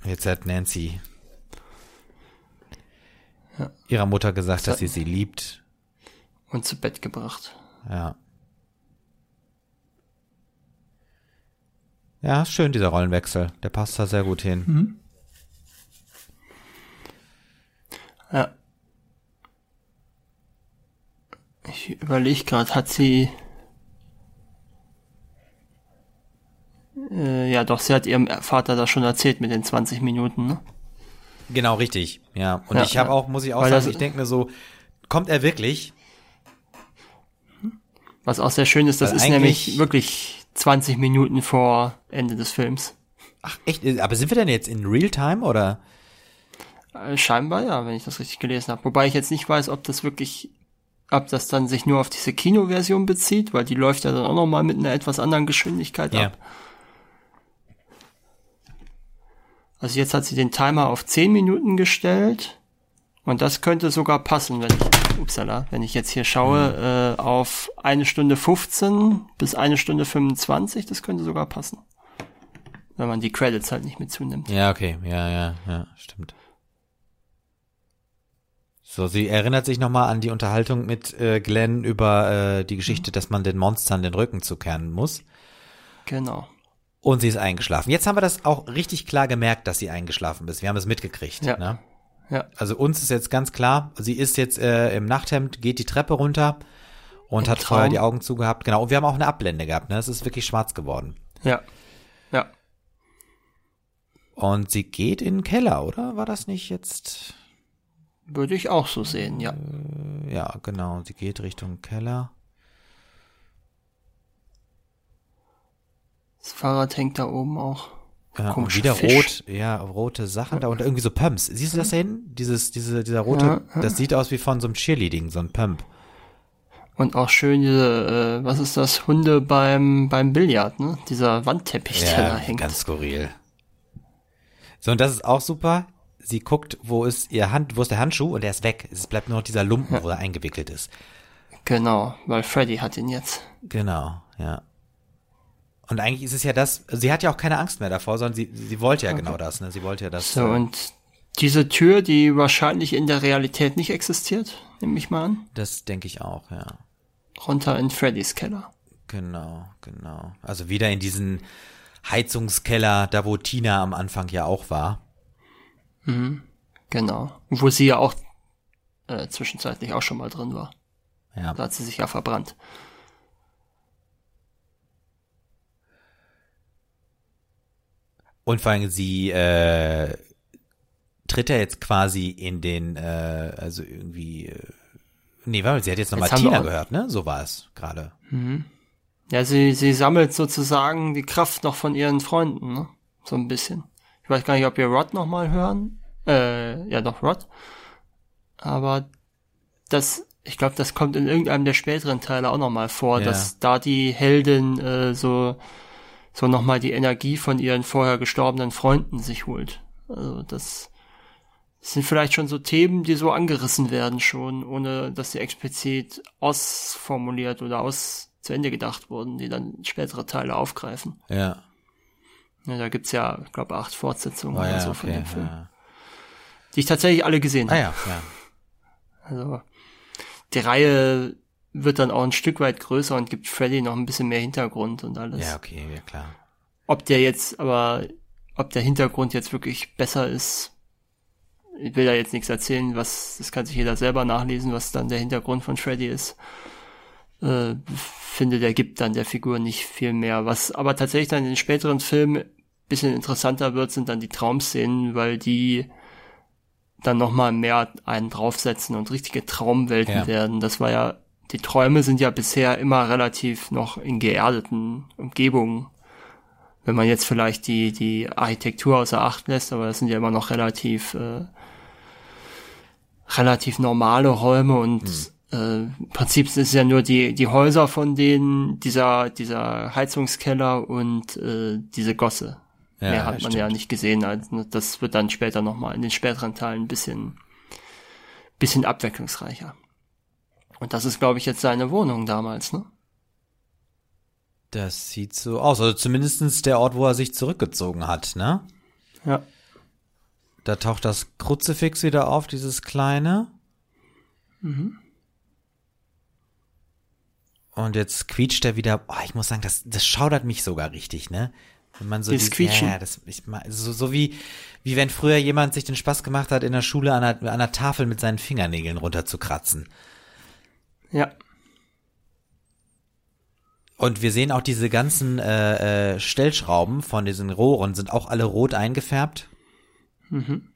Jetzt hat Nancy ja. ihrer Mutter gesagt, dass sie sie liebt. Und zu Bett gebracht. Ja. Ja, schön, dieser Rollenwechsel. Der passt da sehr gut hin. Mhm. Ja. Ich überlege gerade, hat sie. Äh, ja, doch, sie hat ihrem Vater das schon erzählt mit den 20 Minuten, ne? Genau, richtig. Ja. Und ja, ich habe auch, muss ich auch sagen, das, ich denke mir so, kommt er wirklich? Was auch sehr schön ist, das Weil ist nämlich wirklich 20 Minuten vor Ende des Films. Ach, echt? Aber sind wir denn jetzt in Realtime oder? Äh, scheinbar ja, wenn ich das richtig gelesen habe. Wobei ich jetzt nicht weiß, ob das wirklich, ob das dann sich nur auf diese Kinoversion bezieht, weil die läuft ja dann auch nochmal mit einer etwas anderen Geschwindigkeit ja. ab. Also jetzt hat sie den Timer auf 10 Minuten gestellt. Und das könnte sogar passen, wenn ich, upsala, wenn ich jetzt hier schaue, mhm. äh, auf eine Stunde 15 bis eine Stunde 25, das könnte sogar passen. Wenn man die Credits halt nicht mit zunimmt. Ja, okay, ja, ja, ja, stimmt. So, sie erinnert sich nochmal an die Unterhaltung mit äh, Glenn über äh, die Geschichte, mhm. dass man den Monstern den Rücken zukehren muss. Genau. Und sie ist eingeschlafen. Jetzt haben wir das auch richtig klar gemerkt, dass sie eingeschlafen ist. Wir haben es mitgekriegt. Ja. Ne? Ja. Also uns ist jetzt ganz klar, sie ist jetzt äh, im Nachthemd, geht die Treppe runter und Im hat Traum. vorher die Augen zugehabt. Genau. Und wir haben auch eine Ablende gehabt. Ne? Es ist wirklich schwarz geworden. Ja. Ja. Und sie geht in den Keller, oder? War das nicht jetzt? Würde ich auch so sehen, ja. Äh, ja, genau. Sie geht Richtung Keller. Fahrrad hängt da oben auch. Ja, und Komischer wieder Fisch. rot, ja, rote Sachen da und irgendwie so Pumps. Siehst du das da hinten? Dieses, diese, dieser rote, Ja, ja. das sieht aus wie von so einem Cheerleading, so ein Pump. Und auch schön diese, äh, was ist das, Hunde beim, beim Billard, ne? Dieser Wandteppich, der da Ja, hängt. ganz skurril. So, und das ist auch super. Sie guckt, wo ist ihr Hand, wo ist der Handschuh und der ist weg. Es bleibt nur noch dieser Lumpen, wo er eingewickelt ist. Genau, weil Freddy hat ihn jetzt. Genau, ja. Und eigentlich ist es ja das, sie hat ja auch keine Angst mehr davor, sondern sie, sie wollte ja genau das, ne? Sie wollte ja das. So, äh, und diese Tür, die wahrscheinlich in der Realität nicht existiert, nehme ich mal an, das denke ich auch, ja. runter in Freddys Keller. Genau, genau. Also wieder in diesen Heizungskeller, da wo Tina am Anfang ja auch war. Genau. Wo sie ja auch äh, zwischenzeitlich auch schon mal drin war. Ja. Da hat sie sich ja verbrannt. Und vor allem sie äh, tritt ja jetzt quasi in den, äh, also irgendwie, äh, nee, warte, sie hat jetzt nochmal Tina gehört, ne? So war es gerade. Ja, sie, sie sammelt sozusagen die Kraft noch von ihren Freunden, ne? So ein bisschen. Ich weiß gar nicht, ob wir Rod noch mal hören. Äh, ja, doch, Rod. Aber das, ich glaube, das kommt in irgendeinem der späteren Teile auch noch mal vor, Ja. dass da die Heldin äh, so, so noch mal die Energie von ihren vorher gestorbenen Freunden sich holt. Also das sind vielleicht schon so Themen, die so angerissen werden schon, ohne dass sie explizit ausformuliert oder aus zu Ende gedacht wurden, die dann spätere Teile aufgreifen. Ja. Ja, da gibt's ja, ich glaube, acht Fortsetzungen Oh, oder ja, so von okay. dem Film, Ja. die ich tatsächlich alle gesehen Ah habe. ja, ja. Also die Reihe wird dann auch ein Stück weit größer und gibt Freddy noch ein bisschen mehr Hintergrund und alles. Ja, okay, ja klar. Ob der jetzt aber, ob der Hintergrund jetzt wirklich besser ist, ich will da jetzt nichts erzählen, was, das kann sich jeder selber nachlesen, was dann der Hintergrund von Freddy ist. Äh, finde, der gibt dann der Figur nicht viel mehr. Was aber tatsächlich dann in den späteren Filmen bisschen interessanter wird, sind dann die Traumszenen, weil die dann nochmal mehr einen draufsetzen und richtige Traumwelten Ja. werden. Das war ja, die Träume sind ja bisher immer relativ noch in geerdeten Umgebungen wenn man jetzt vielleicht die, die Architektur außer Acht lässt, aber das sind ja immer noch relativ, äh, relativ normale Räume und äh, im Prinzip sind es ja nur die, die Häuser von denen, dieser, dieser Heizungskeller und äh, diese Gosse. Ja, Mehr hat man stimmt. ja nicht gesehen. Also das wird dann später nochmal in den späteren Teilen ein bisschen, bisschen abwechslungsreicher. Und das ist, glaube ich, jetzt seine Wohnung damals, ne? Das sieht so aus. Also zumindestens der Ort, wo er sich zurückgezogen hat, ne? Ja. Da taucht das Kruzifix wieder auf, dieses kleine. Mhm. Und jetzt quietscht er wieder. Oh, ich muss sagen, das, das schaudert mich sogar richtig, ne? Wenn man so Dieses die- Quietschen? Ja, das, ich, so, so wie, wie wenn früher jemand sich den Spaß gemacht hat, in der Schule an einer, an einer Tafel mit seinen Fingernägeln runterzukratzen. Ja. Und wir sehen auch diese ganzen äh, äh, Stellschrauben von diesen Rohren sind auch alle rot eingefärbt. Mhm.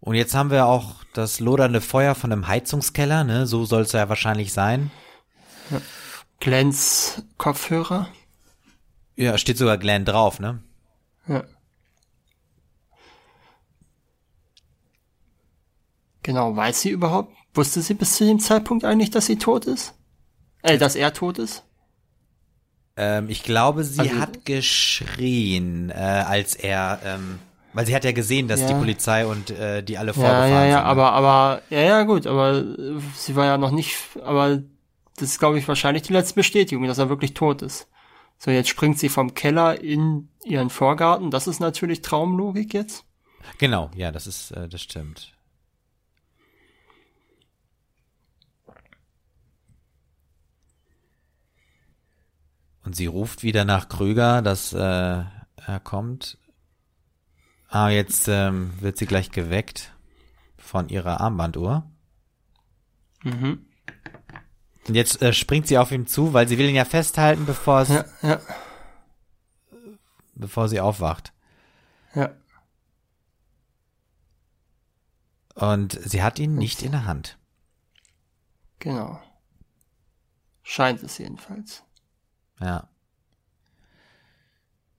Und jetzt haben wir auch das lodernde Feuer von einem Heizungskeller, ne? So soll es ja wahrscheinlich sein. Glens Kopfhörer. Ja, steht sogar Glenn drauf, ne? Ja. Genau, weiß sie überhaupt? Wusste sie bis zu dem Zeitpunkt eigentlich, dass sie tot ist? Äh, dass er tot ist? Ähm, ich glaube, sie Also- hat geschrien, äh, als er, ähm, weil sie hat ja gesehen, dass Ja. die Polizei und äh, die alle Ja, vorgefahren ja, ja, sind. ne? aber, aber, ja, ja, gut, aber äh, sie war ja noch nicht, aber das ist, glaube ich, wahrscheinlich die letzte Bestätigung, dass er wirklich tot ist. So, jetzt springt sie vom Keller in ihren Vorgarten. Das ist natürlich Traumlogik jetzt. Genau, ja, das ist, äh, das stimmt. Und sie ruft wieder nach Krüger, dass äh, er kommt. Ah, jetzt ähm, wird sie gleich geweckt von ihrer Armbanduhr. Mhm. Und jetzt äh, springt sie auf ihm zu, weil sie will ihn ja festhalten, bevor es, Ja, ja, bevor sie aufwacht. ja. Und sie hat ihn nicht in der Hand. Genau. Scheint es jedenfalls. Ja.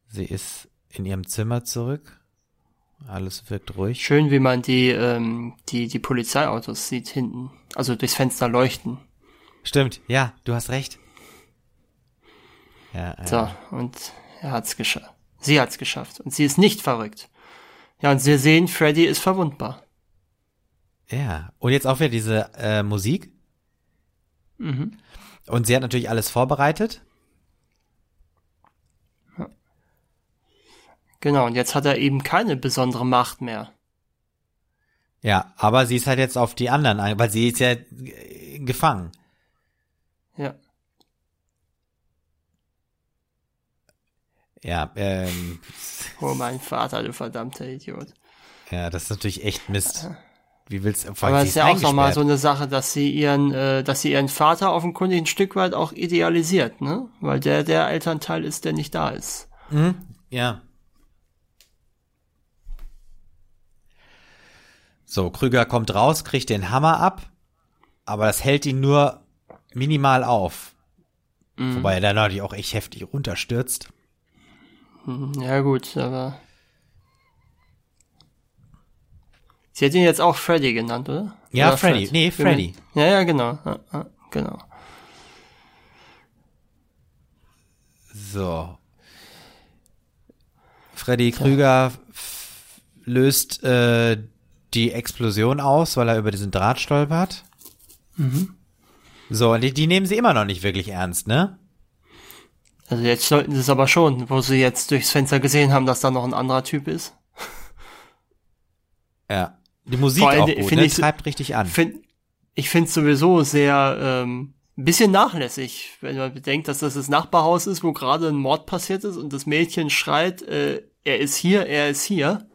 Sie ist in ihrem Zimmer zurück. Alles wirkt ruhig. Schön, wie man die, ähm, die, die Polizeiautos sieht hinten. Also durchs Fenster leuchten. Stimmt, ja, du hast recht. Ja, ja. So, und er hat's geschafft. Sie hat's geschafft. Und sie ist nicht verrückt. Ja, und wir sehen, Freddy ist verwundbar. Ja, und jetzt auch wieder diese äh, Musik. Mhm. Und sie hat natürlich alles vorbereitet. Genau, und jetzt hat er eben keine besondere Macht mehr. Ja, aber sie ist halt jetzt auf die anderen, ein- weil sie ist ja äh, gefangen. Ja. Ja, ähm, Oh, mein Vater, du verdammter Idiot. ja, das ist natürlich echt Mist. Wie willst du, vor Aber allem, es sie ist ja auch nochmal so eine Sache, dass sie ihren, äh, dass sie ihren Vater offenkundig ein Stück weit auch idealisiert, ne? Weil der der Elternteil ist, der nicht da ist. Mhm, ja. So, Krüger kommt raus, kriegt den Hammer ab, aber das hält ihn nur minimal auf. Mhm. Wobei er dann natürlich auch echt heftig runterstürzt. Hm, Ja gut, aber Sie hat ihn jetzt auch Freddy genannt, oder? Ja, Oder Freddy. Fred? Nee, Freddy. Ja, ja, genau. Ja, ja, genau. So. Freddy Krüger f- löst äh, die Explosion aus, weil er über diesen Draht stolpert. Mhm. So, und die, die nehmen sie immer noch nicht wirklich ernst, ne? Also jetzt sollten sie es aber schon, wo sie jetzt durchs Fenster gesehen haben, dass da noch ein anderer Typ ist. Ja. Die Musik allem auch gut, ne? ich Treibt richtig an. Find, ich finde es sowieso sehr ähm, ein bisschen nachlässig, wenn man bedenkt, dass das das Nachbarhaus ist, wo gerade ein Mord passiert ist und das Mädchen schreit, äh, er ist hier, er ist hier.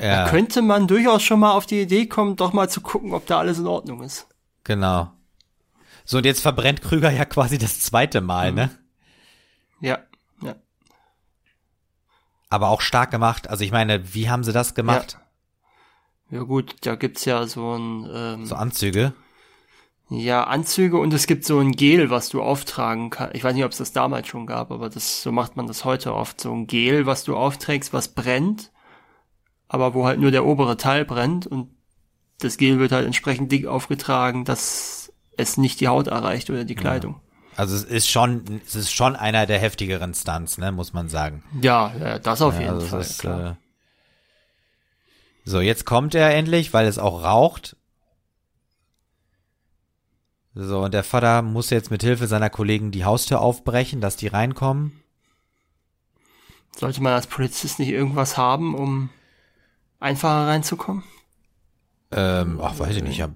Ja, Könnte man durchaus schon mal auf die Idee kommen, doch mal zu gucken, ob da alles in Ordnung ist. genau. So, und jetzt verbrennt Krüger ja quasi das zweite Mhm. Mal, ne? Ja, ja. Aber auch stark gemacht. Also ich meine, wie haben sie das gemacht? Ja gut, da gibt's ja so ein ähm, So Anzüge? ja Anzüge und es gibt so ein Gel, was du auftragen kannst. Ich weiß nicht, ob es das damals schon gab, aber das so macht man das heute oft. So ein Gel, was du aufträgst, was brennt, aber wo halt nur der obere Teil brennt und das Gel wird halt entsprechend dick aufgetragen, dass es nicht die Haut erreicht oder die Kleidung. Also es ist schon, es ist schon einer der heftigeren Stunts, ne, muss man sagen. Ja, ja, das auf Ja, jeden also Fall. ist, klar. äh, so, jetzt kommt er endlich, weil es auch raucht. So, und der Vater muss jetzt mit Hilfe seiner Kollegen die Haustür aufbrechen, dass die reinkommen. Sollte man als Polizist nicht irgendwas haben, um einfacher reinzukommen? Ähm, ach, weiß ich nicht, hab-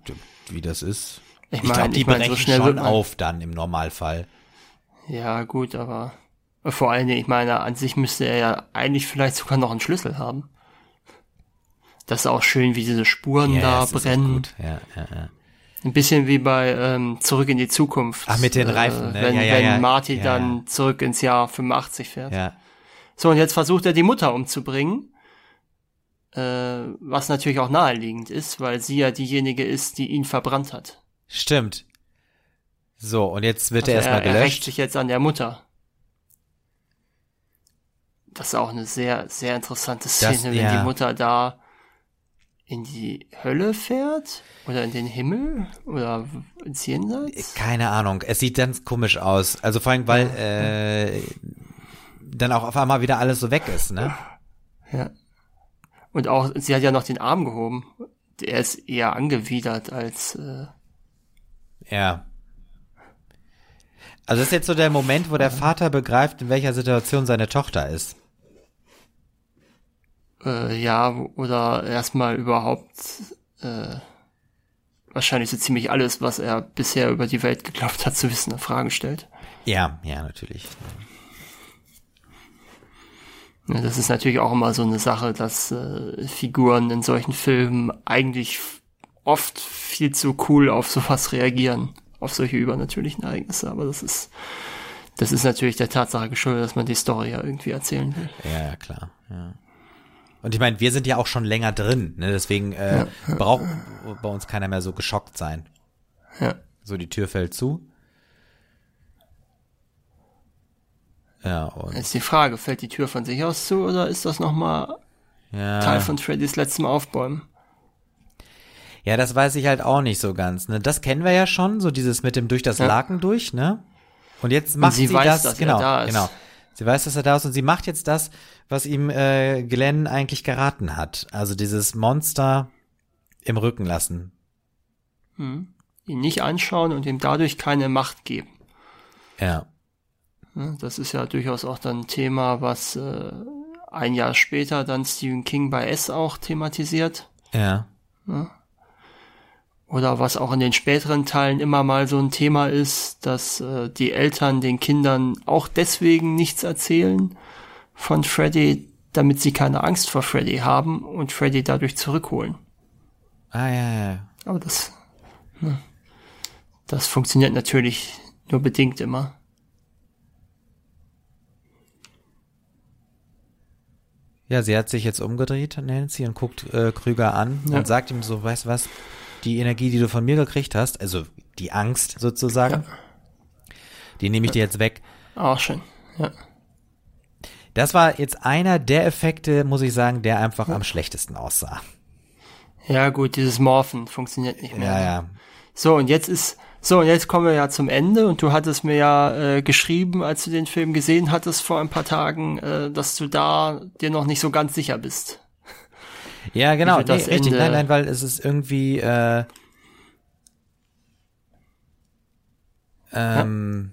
wie das ist. Ich Ich glaube, meine, die ich mein, brechen so schnell schon auf dann im Normalfall. Ja, gut, aber vor allen Dingen, ich meine, an sich müsste er ja eigentlich vielleicht sogar noch einen Schlüssel haben. Das ist auch schön, wie diese Spuren da ist echt brennen. Ja, ja, ja. Ein bisschen wie bei ähm, Zurück in die Zukunft. Ach, mit den Reifen, ne? Wenn, Ja, ja, wenn ja. Marty Ja, dann ja. zurück ins Jahr 85 fährt. ja. So, und jetzt versucht er die Mutter umzubringen. Äh, was natürlich auch naheliegend ist, weil sie ja diejenige ist, die ihn verbrannt hat. Stimmt. So, und jetzt wird Also er erstmal er, er rächt gelöscht. sich jetzt an der Mutter. Das ist auch eine sehr, sehr interessante Szene, wenn ja. die Mutter da in die Hölle fährt oder in den Himmel oder ins Jenseits. Keine Ahnung, es sieht ganz komisch aus. Also vor allem, weil äh, dann auch auf einmal wieder alles so weg ist, ne? Ja. Und auch, sie hat ja noch den Arm gehoben. Der ist eher angewidert als, äh, Ja. Also das ist jetzt so der Moment, wo der Vater begreift, in welcher Situation seine Tochter ist. äh, ja, oder erstmal überhaupt, äh, wahrscheinlich so ziemlich alles, was er bisher über die Welt geglaubt hat zu wissen, in Frage stellt. Ja, ja, natürlich. Ja, das ist natürlich auch immer so eine Sache, dass äh, Figuren in solchen Filmen eigentlich oft viel zu cool auf sowas reagieren, auf solche übernatürlichen Ereignisse. Aber das ist, das ist natürlich der Tatsache geschuldet, dass man die Story ja irgendwie erzählen will. Ja, ja, klar. Ja. Und ich meine, wir sind ja auch schon länger drin, ne? deswegen äh, braucht bei uns keiner mehr so geschockt sein. Ja. So, die Tür fällt zu. Ja, und ist die Frage, fällt die Tür von sich aus zu oder ist das nochmal ja. Teil von Freddys letztem Aufbäumen? Ja, das weiß ich halt auch nicht so ganz. Ne? Das kennen wir ja schon, so dieses mit dem durch das ja. Laken durch, ne? Und jetzt macht und sie, sie weiß, das, genau, da genau. Sie weiß, dass er da ist und sie macht jetzt das, was ihm äh, Glenn eigentlich geraten hat. Also dieses Monster im Rücken lassen. Hm. Ihn nicht anschauen und ihm dadurch keine Macht geben. Ja. Das ist ja durchaus auch dann ein Thema, was äh, ein Jahr später dann Stephen King bei S auch thematisiert. Ja. ja. Oder was auch in den späteren Teilen immer mal so ein Thema ist, dass äh, die Eltern den Kindern auch deswegen nichts erzählen von Freddy, damit sie keine Angst vor Freddy haben und Freddy dadurch zurückholen. Ah ja, ja. Aber das, ne, das funktioniert natürlich nur bedingt immer. Ja, sie hat sich jetzt umgedreht, Nancy, und guckt äh, Krüger an ja. und sagt ihm so, weißt du was, die Energie, die du von mir gekriegt hast, also die Angst sozusagen, ja. die nehme ich dir jetzt weg. Auch schön, ja. Das war jetzt einer der Effekte, muss ich sagen, der einfach ja. am schlechtesten aussah. Ja, gut, dieses Morphen funktioniert nicht mehr. Ja, ja. So, und jetzt ist, so, und jetzt kommen wir ja zum Ende und du hattest mir ja äh, geschrieben, als du den Film gesehen hattest vor ein paar Tagen, äh, dass du da dir noch nicht so ganz sicher bist. Ja, genau, nee, richtig, Ende nein, nein, weil es ist irgendwie äh, ähm,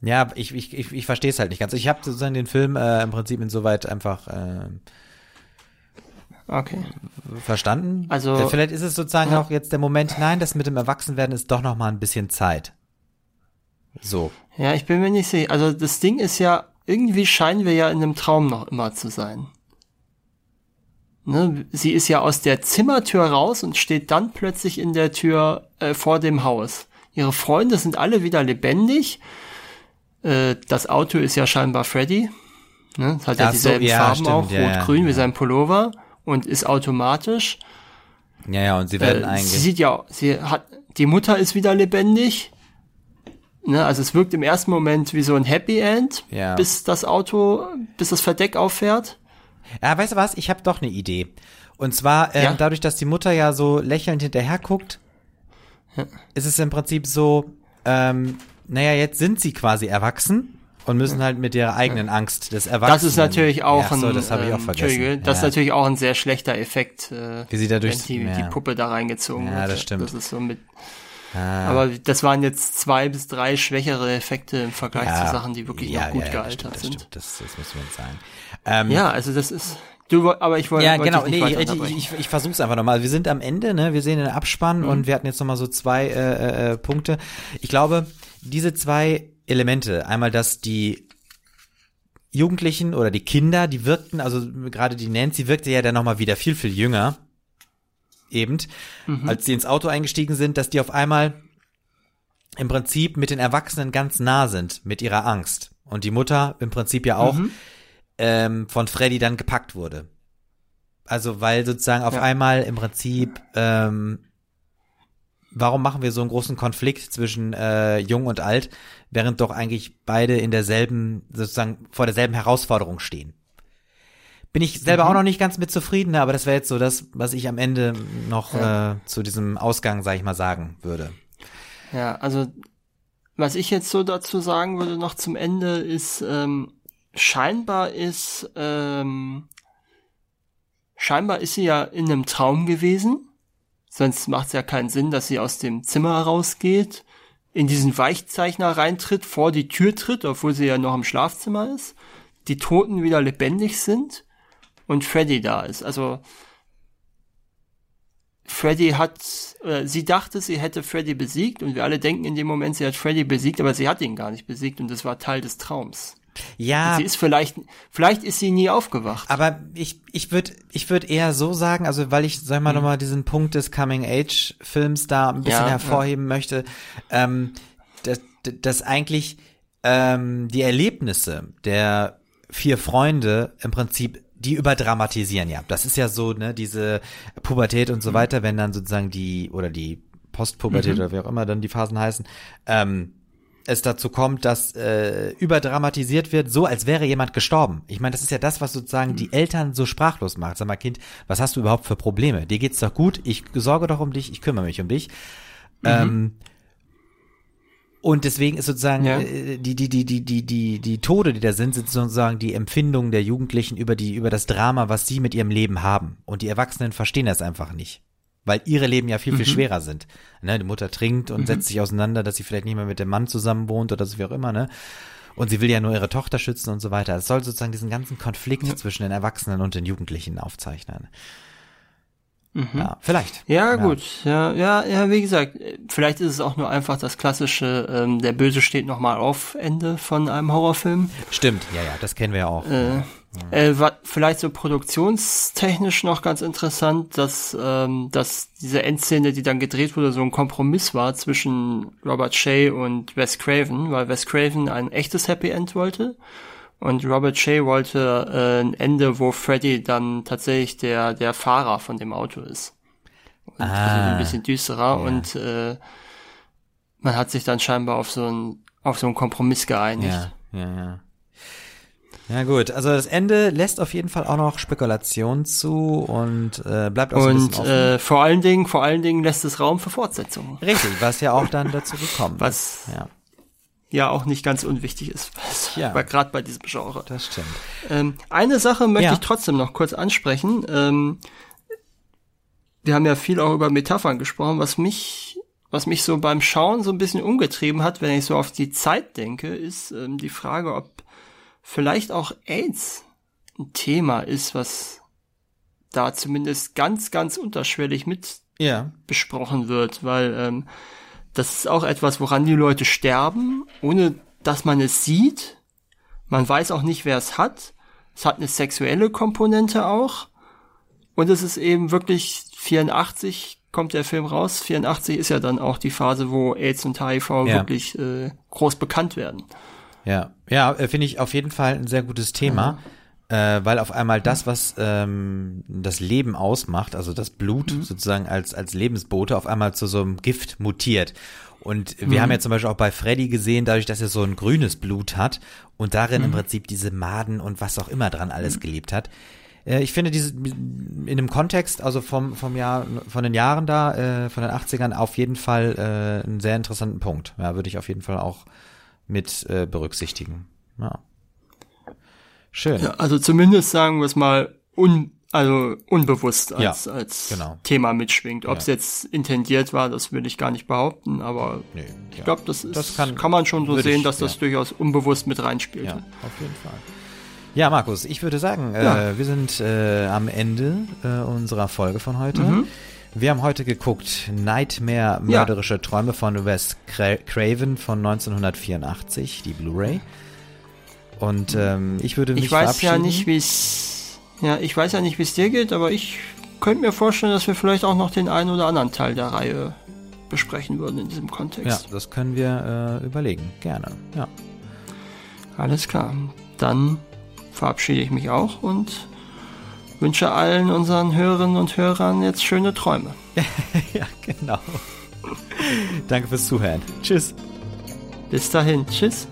ja, ja ich, ich, ich, ich verstehe es halt nicht ganz. Ich habe sozusagen den Film äh, im Prinzip insoweit einfach äh, okay. verstanden. Also vielleicht ist es sozusagen ja. auch jetzt der Moment, nein, das mit dem Erwachsenwerden ist doch noch mal ein bisschen Zeit. So. Ja, ich bin mir nicht sicher. Also das Ding ist ja, irgendwie scheinen wir ja in einem Traum noch immer zu sein. Ne, sie ist ja aus der Zimmertür raus und steht dann plötzlich in der Tür äh, vor dem Haus. Ihre Freunde sind alle wieder lebendig. Äh, das Auto ist ja scheinbar Freddy. Ne, das hat ja, ja dieselben so, ja, Farben stimmt, auch, ja, rot-grün wie sein Pullover und ist automatisch. Ja, ja, und sie werden äh, eigentlich. Sie sieht ja, sie hat, die Mutter ist wieder lebendig. Ne, also es wirkt im ersten Moment wie so ein Happy End, ja. bis das Auto, bis das Verdeck auffährt. Ja, weißt du was? Ich habe doch eine Idee. Und zwar, ähm, ja. dadurch, dass die Mutter ja so lächelnd hinterher guckt, ja. ist es im Prinzip so, ähm, naja, jetzt sind sie quasi erwachsen und müssen halt mit ihrer eigenen Angst des Erwachsenen. Das ist natürlich auch ja, so, ein, das habe ich auch ähm, vergessen. Das ist natürlich auch ein sehr schlechter Effekt, äh, wie sie dadurch die, die Puppe da reingezogen ja, das stimmt. Das ist so mit Ah. Aber das waren jetzt zwei bis drei schwächere Effekte im Vergleich ja, zu Sachen, die wirklich ja, noch gut ja, gealtert das sind. Stimmt, das, das müssen wir uns sagen. Ähm, ja, also das ist. Du, aber ich wollte. Ja, genau. Nee, ich, ich, ich, ich versuch's einfach nochmal. Wir sind am Ende, ne? Wir sehen den Abspann mhm. und wir hatten jetzt nochmal so zwei äh, äh, äh, Punkte. Ich glaube, diese zwei Elemente, einmal, dass die Jugendlichen oder die Kinder, die wirkten, also gerade die Nancy wirkte ja dann nochmal wieder viel, viel jünger. Eben, mhm. als sie ins Auto eingestiegen sind, dass die auf einmal im Prinzip mit den Erwachsenen ganz nah sind, mit ihrer Angst. Und die Mutter im Prinzip ja auch mhm. ähm, von Freddy dann gepackt wurde. Also weil sozusagen auf ja. einmal im Prinzip, ähm, warum machen wir so einen großen Konflikt zwischen äh, Jung und Alt, während doch eigentlich beide in derselben, sozusagen vor derselben Herausforderung stehen. Bin ich selber mhm. auch noch nicht ganz mit zufrieden, aber das wäre jetzt so das, was ich am Ende noch ja. äh, zu diesem Ausgang, sag ich mal, sagen würde. Ja, also was ich jetzt so dazu sagen würde noch zum Ende ist, ähm, scheinbar ist, ähm, scheinbar ist sie ja in einem Traum gewesen. Sonst macht es ja keinen Sinn, dass sie aus dem Zimmer rausgeht, in diesen Weichzeichner reintritt, vor die Tür tritt, obwohl sie ja noch im Schlafzimmer ist, die Toten wieder lebendig sind und Freddy da ist. Also Freddy hat, äh, sie dachte, sie hätte Freddy besiegt und wir alle denken in dem Moment, sie hat Freddy besiegt, aber sie hat ihn gar nicht besiegt und das war Teil des Traums. Ja. Sie ist vielleicht, vielleicht ist sie nie aufgewacht. Aber ich, ich würde, ich würde eher so sagen, also weil ich, sag mal mhm. nochmal diesen Punkt des Coming-Age-Films da ein bisschen ja, hervorheben ja. möchte, ähm, dass, dass eigentlich ähm, die Erlebnisse der vier Freunde im Prinzip die überdramatisieren ja. Das ist ja so, ne, diese Pubertät und so mhm. weiter, wenn dann sozusagen die, oder die Postpubertät mhm. oder wie auch immer dann die Phasen heißen, ähm, es dazu kommt, dass äh, überdramatisiert wird, so als wäre jemand gestorben. Ich meine, das ist ja das, was sozusagen die Eltern so sprachlos macht. Sag mal, Kind, was hast du überhaupt für Probleme? Dir geht's doch gut, ich sorge doch um dich, ich kümmere mich um dich. Mhm. Ähm, und deswegen ist sozusagen ja. äh, die, die, die, die, die, die, die Tode, die da sind, sind sozusagen die Empfindungen der Jugendlichen über die, über das Drama, was sie mit ihrem Leben haben. Und die Erwachsenen verstehen das einfach nicht weil ihre Leben ja viel, viel mhm. schwerer sind. Ne, die Mutter trinkt und mhm. setzt sich auseinander, dass sie vielleicht nicht mehr mit dem Mann zusammen wohnt oder so wie auch immer, ne? Und sie will ja nur ihre Tochter schützen und so weiter. Es soll sozusagen diesen ganzen Konflikt ja. zwischen den Erwachsenen und den Jugendlichen aufzeichnen. Mhm. Ja, vielleicht. Ja, ja, gut. Ja, ja, ja, wie gesagt, vielleicht ist es auch nur einfach das klassische, ähm, der Böse steht nochmal auf Ende von einem Horrorfilm. Stimmt, ja, ja, das kennen wir ja auch. Äh, äh, war vielleicht so produktionstechnisch noch ganz interessant, dass, ähm, dass diese Endszene, die dann gedreht wurde, so ein Kompromiss war zwischen Robert Shea und Wes Craven, weil Wes Craven ein echtes Happy End wollte und Robert Shea wollte äh, ein Ende, wo Freddy dann tatsächlich der, der Fahrer von dem Auto ist. Und ah, also ein bisschen düsterer ja. und äh, man hat sich dann scheinbar auf so ein auf so einen Kompromiss geeinigt. Ja, ja, ja. Ja gut, also das Ende lässt auf jeden Fall auch noch Spekulation zu und äh, bleibt auch so und äh, vor allen Dingen, vor allen Dingen lässt es Raum für Fortsetzungen. Richtig, was ja auch dann dazu gekommen was ja. ja auch nicht ganz unwichtig ist, ja. gerade bei diesem Genre. Das stimmt. Ähm, eine Sache möchte ja. ich trotzdem noch kurz ansprechen. Ähm, wir haben ja viel auch über Metaphern gesprochen, was mich was mich so beim Schauen so ein bisschen umgetrieben hat, wenn ich so auf die Zeit denke, ist ähm, die Frage, ob vielleicht auch AIDS ein Thema ist, was da zumindest ganz, ganz unterschwellig mit ja. besprochen wird, weil ähm, das ist auch etwas, woran die Leute sterben, ohne dass man es sieht. Man weiß auch nicht, wer es hat. Es hat eine sexuelle Komponente auch. Und es ist eben wirklich 84 kommt der Film raus. 84 ist ja dann auch die Phase, wo AIDS und HIV ja. wirklich äh, groß bekannt werden. Ja, ja, äh, finde ich auf jeden Fall ein sehr gutes Thema, mhm. äh, weil auf einmal das, was ähm, das Leben ausmacht, also das Blut mhm. sozusagen als als Lebensbote, auf einmal zu so einem Gift mutiert. Und wir mhm. haben ja zum Beispiel auch bei Freddy gesehen, dadurch, dass er so ein grünes Blut hat und darin im mhm. Prinzip diese Maden und was auch immer dran alles mhm. gelebt hat. Äh, ich finde diese in dem Kontext, also vom vom Jahr, von den Jahren da, äh, von den 80ern auf jeden Fall äh, einen sehr interessanten Punkt. Ja, würde ich auf jeden Fall auch mit äh, berücksichtigen. Ja. Schön. Ja, also zumindest sagen wir es mal un, also unbewusst als, ja, als genau. Thema mitschwingt. Ob es ja. jetzt intendiert war, das würde ich gar nicht behaupten, aber nee, ich glaube, das, ist, das kann, kann man schon so sehen, ich, dass das durchaus unbewusst mit reinspielt. Ja, auf jeden Fall. Ja, Markus, ich würde sagen, äh, wir sind äh, am Ende äh, unserer Folge von heute. Mhm. Wir haben heute geguckt Nightmare Mörderische ja. Träume von Wes Craven von 1984, die Blu-ray. Und ähm, ich würde mich Ich weiß ja nicht, wie es ja, ich weiß ja nicht, wie es dir geht, aber ich könnte mir vorstellen, dass wir vielleicht auch noch den einen oder anderen Teil der Reihe besprechen würden in diesem Kontext. Ja, das können wir äh, überlegen. Gerne. Ja. Alles klar. Dann verabschiede ich mich auch und wünsche allen unseren Hörerinnen und Hörern jetzt schöne Träume. ja, genau. Danke fürs Zuhören. Tschüss. Bis dahin. Tschüss.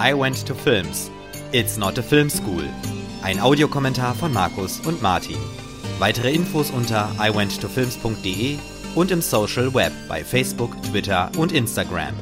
I went to films. It's not a film school. Ein Audiokommentar von Markus und Martin. Weitere Infos unter iwenttofilms.de und im Social Web bei Facebook, Twitter und Instagram.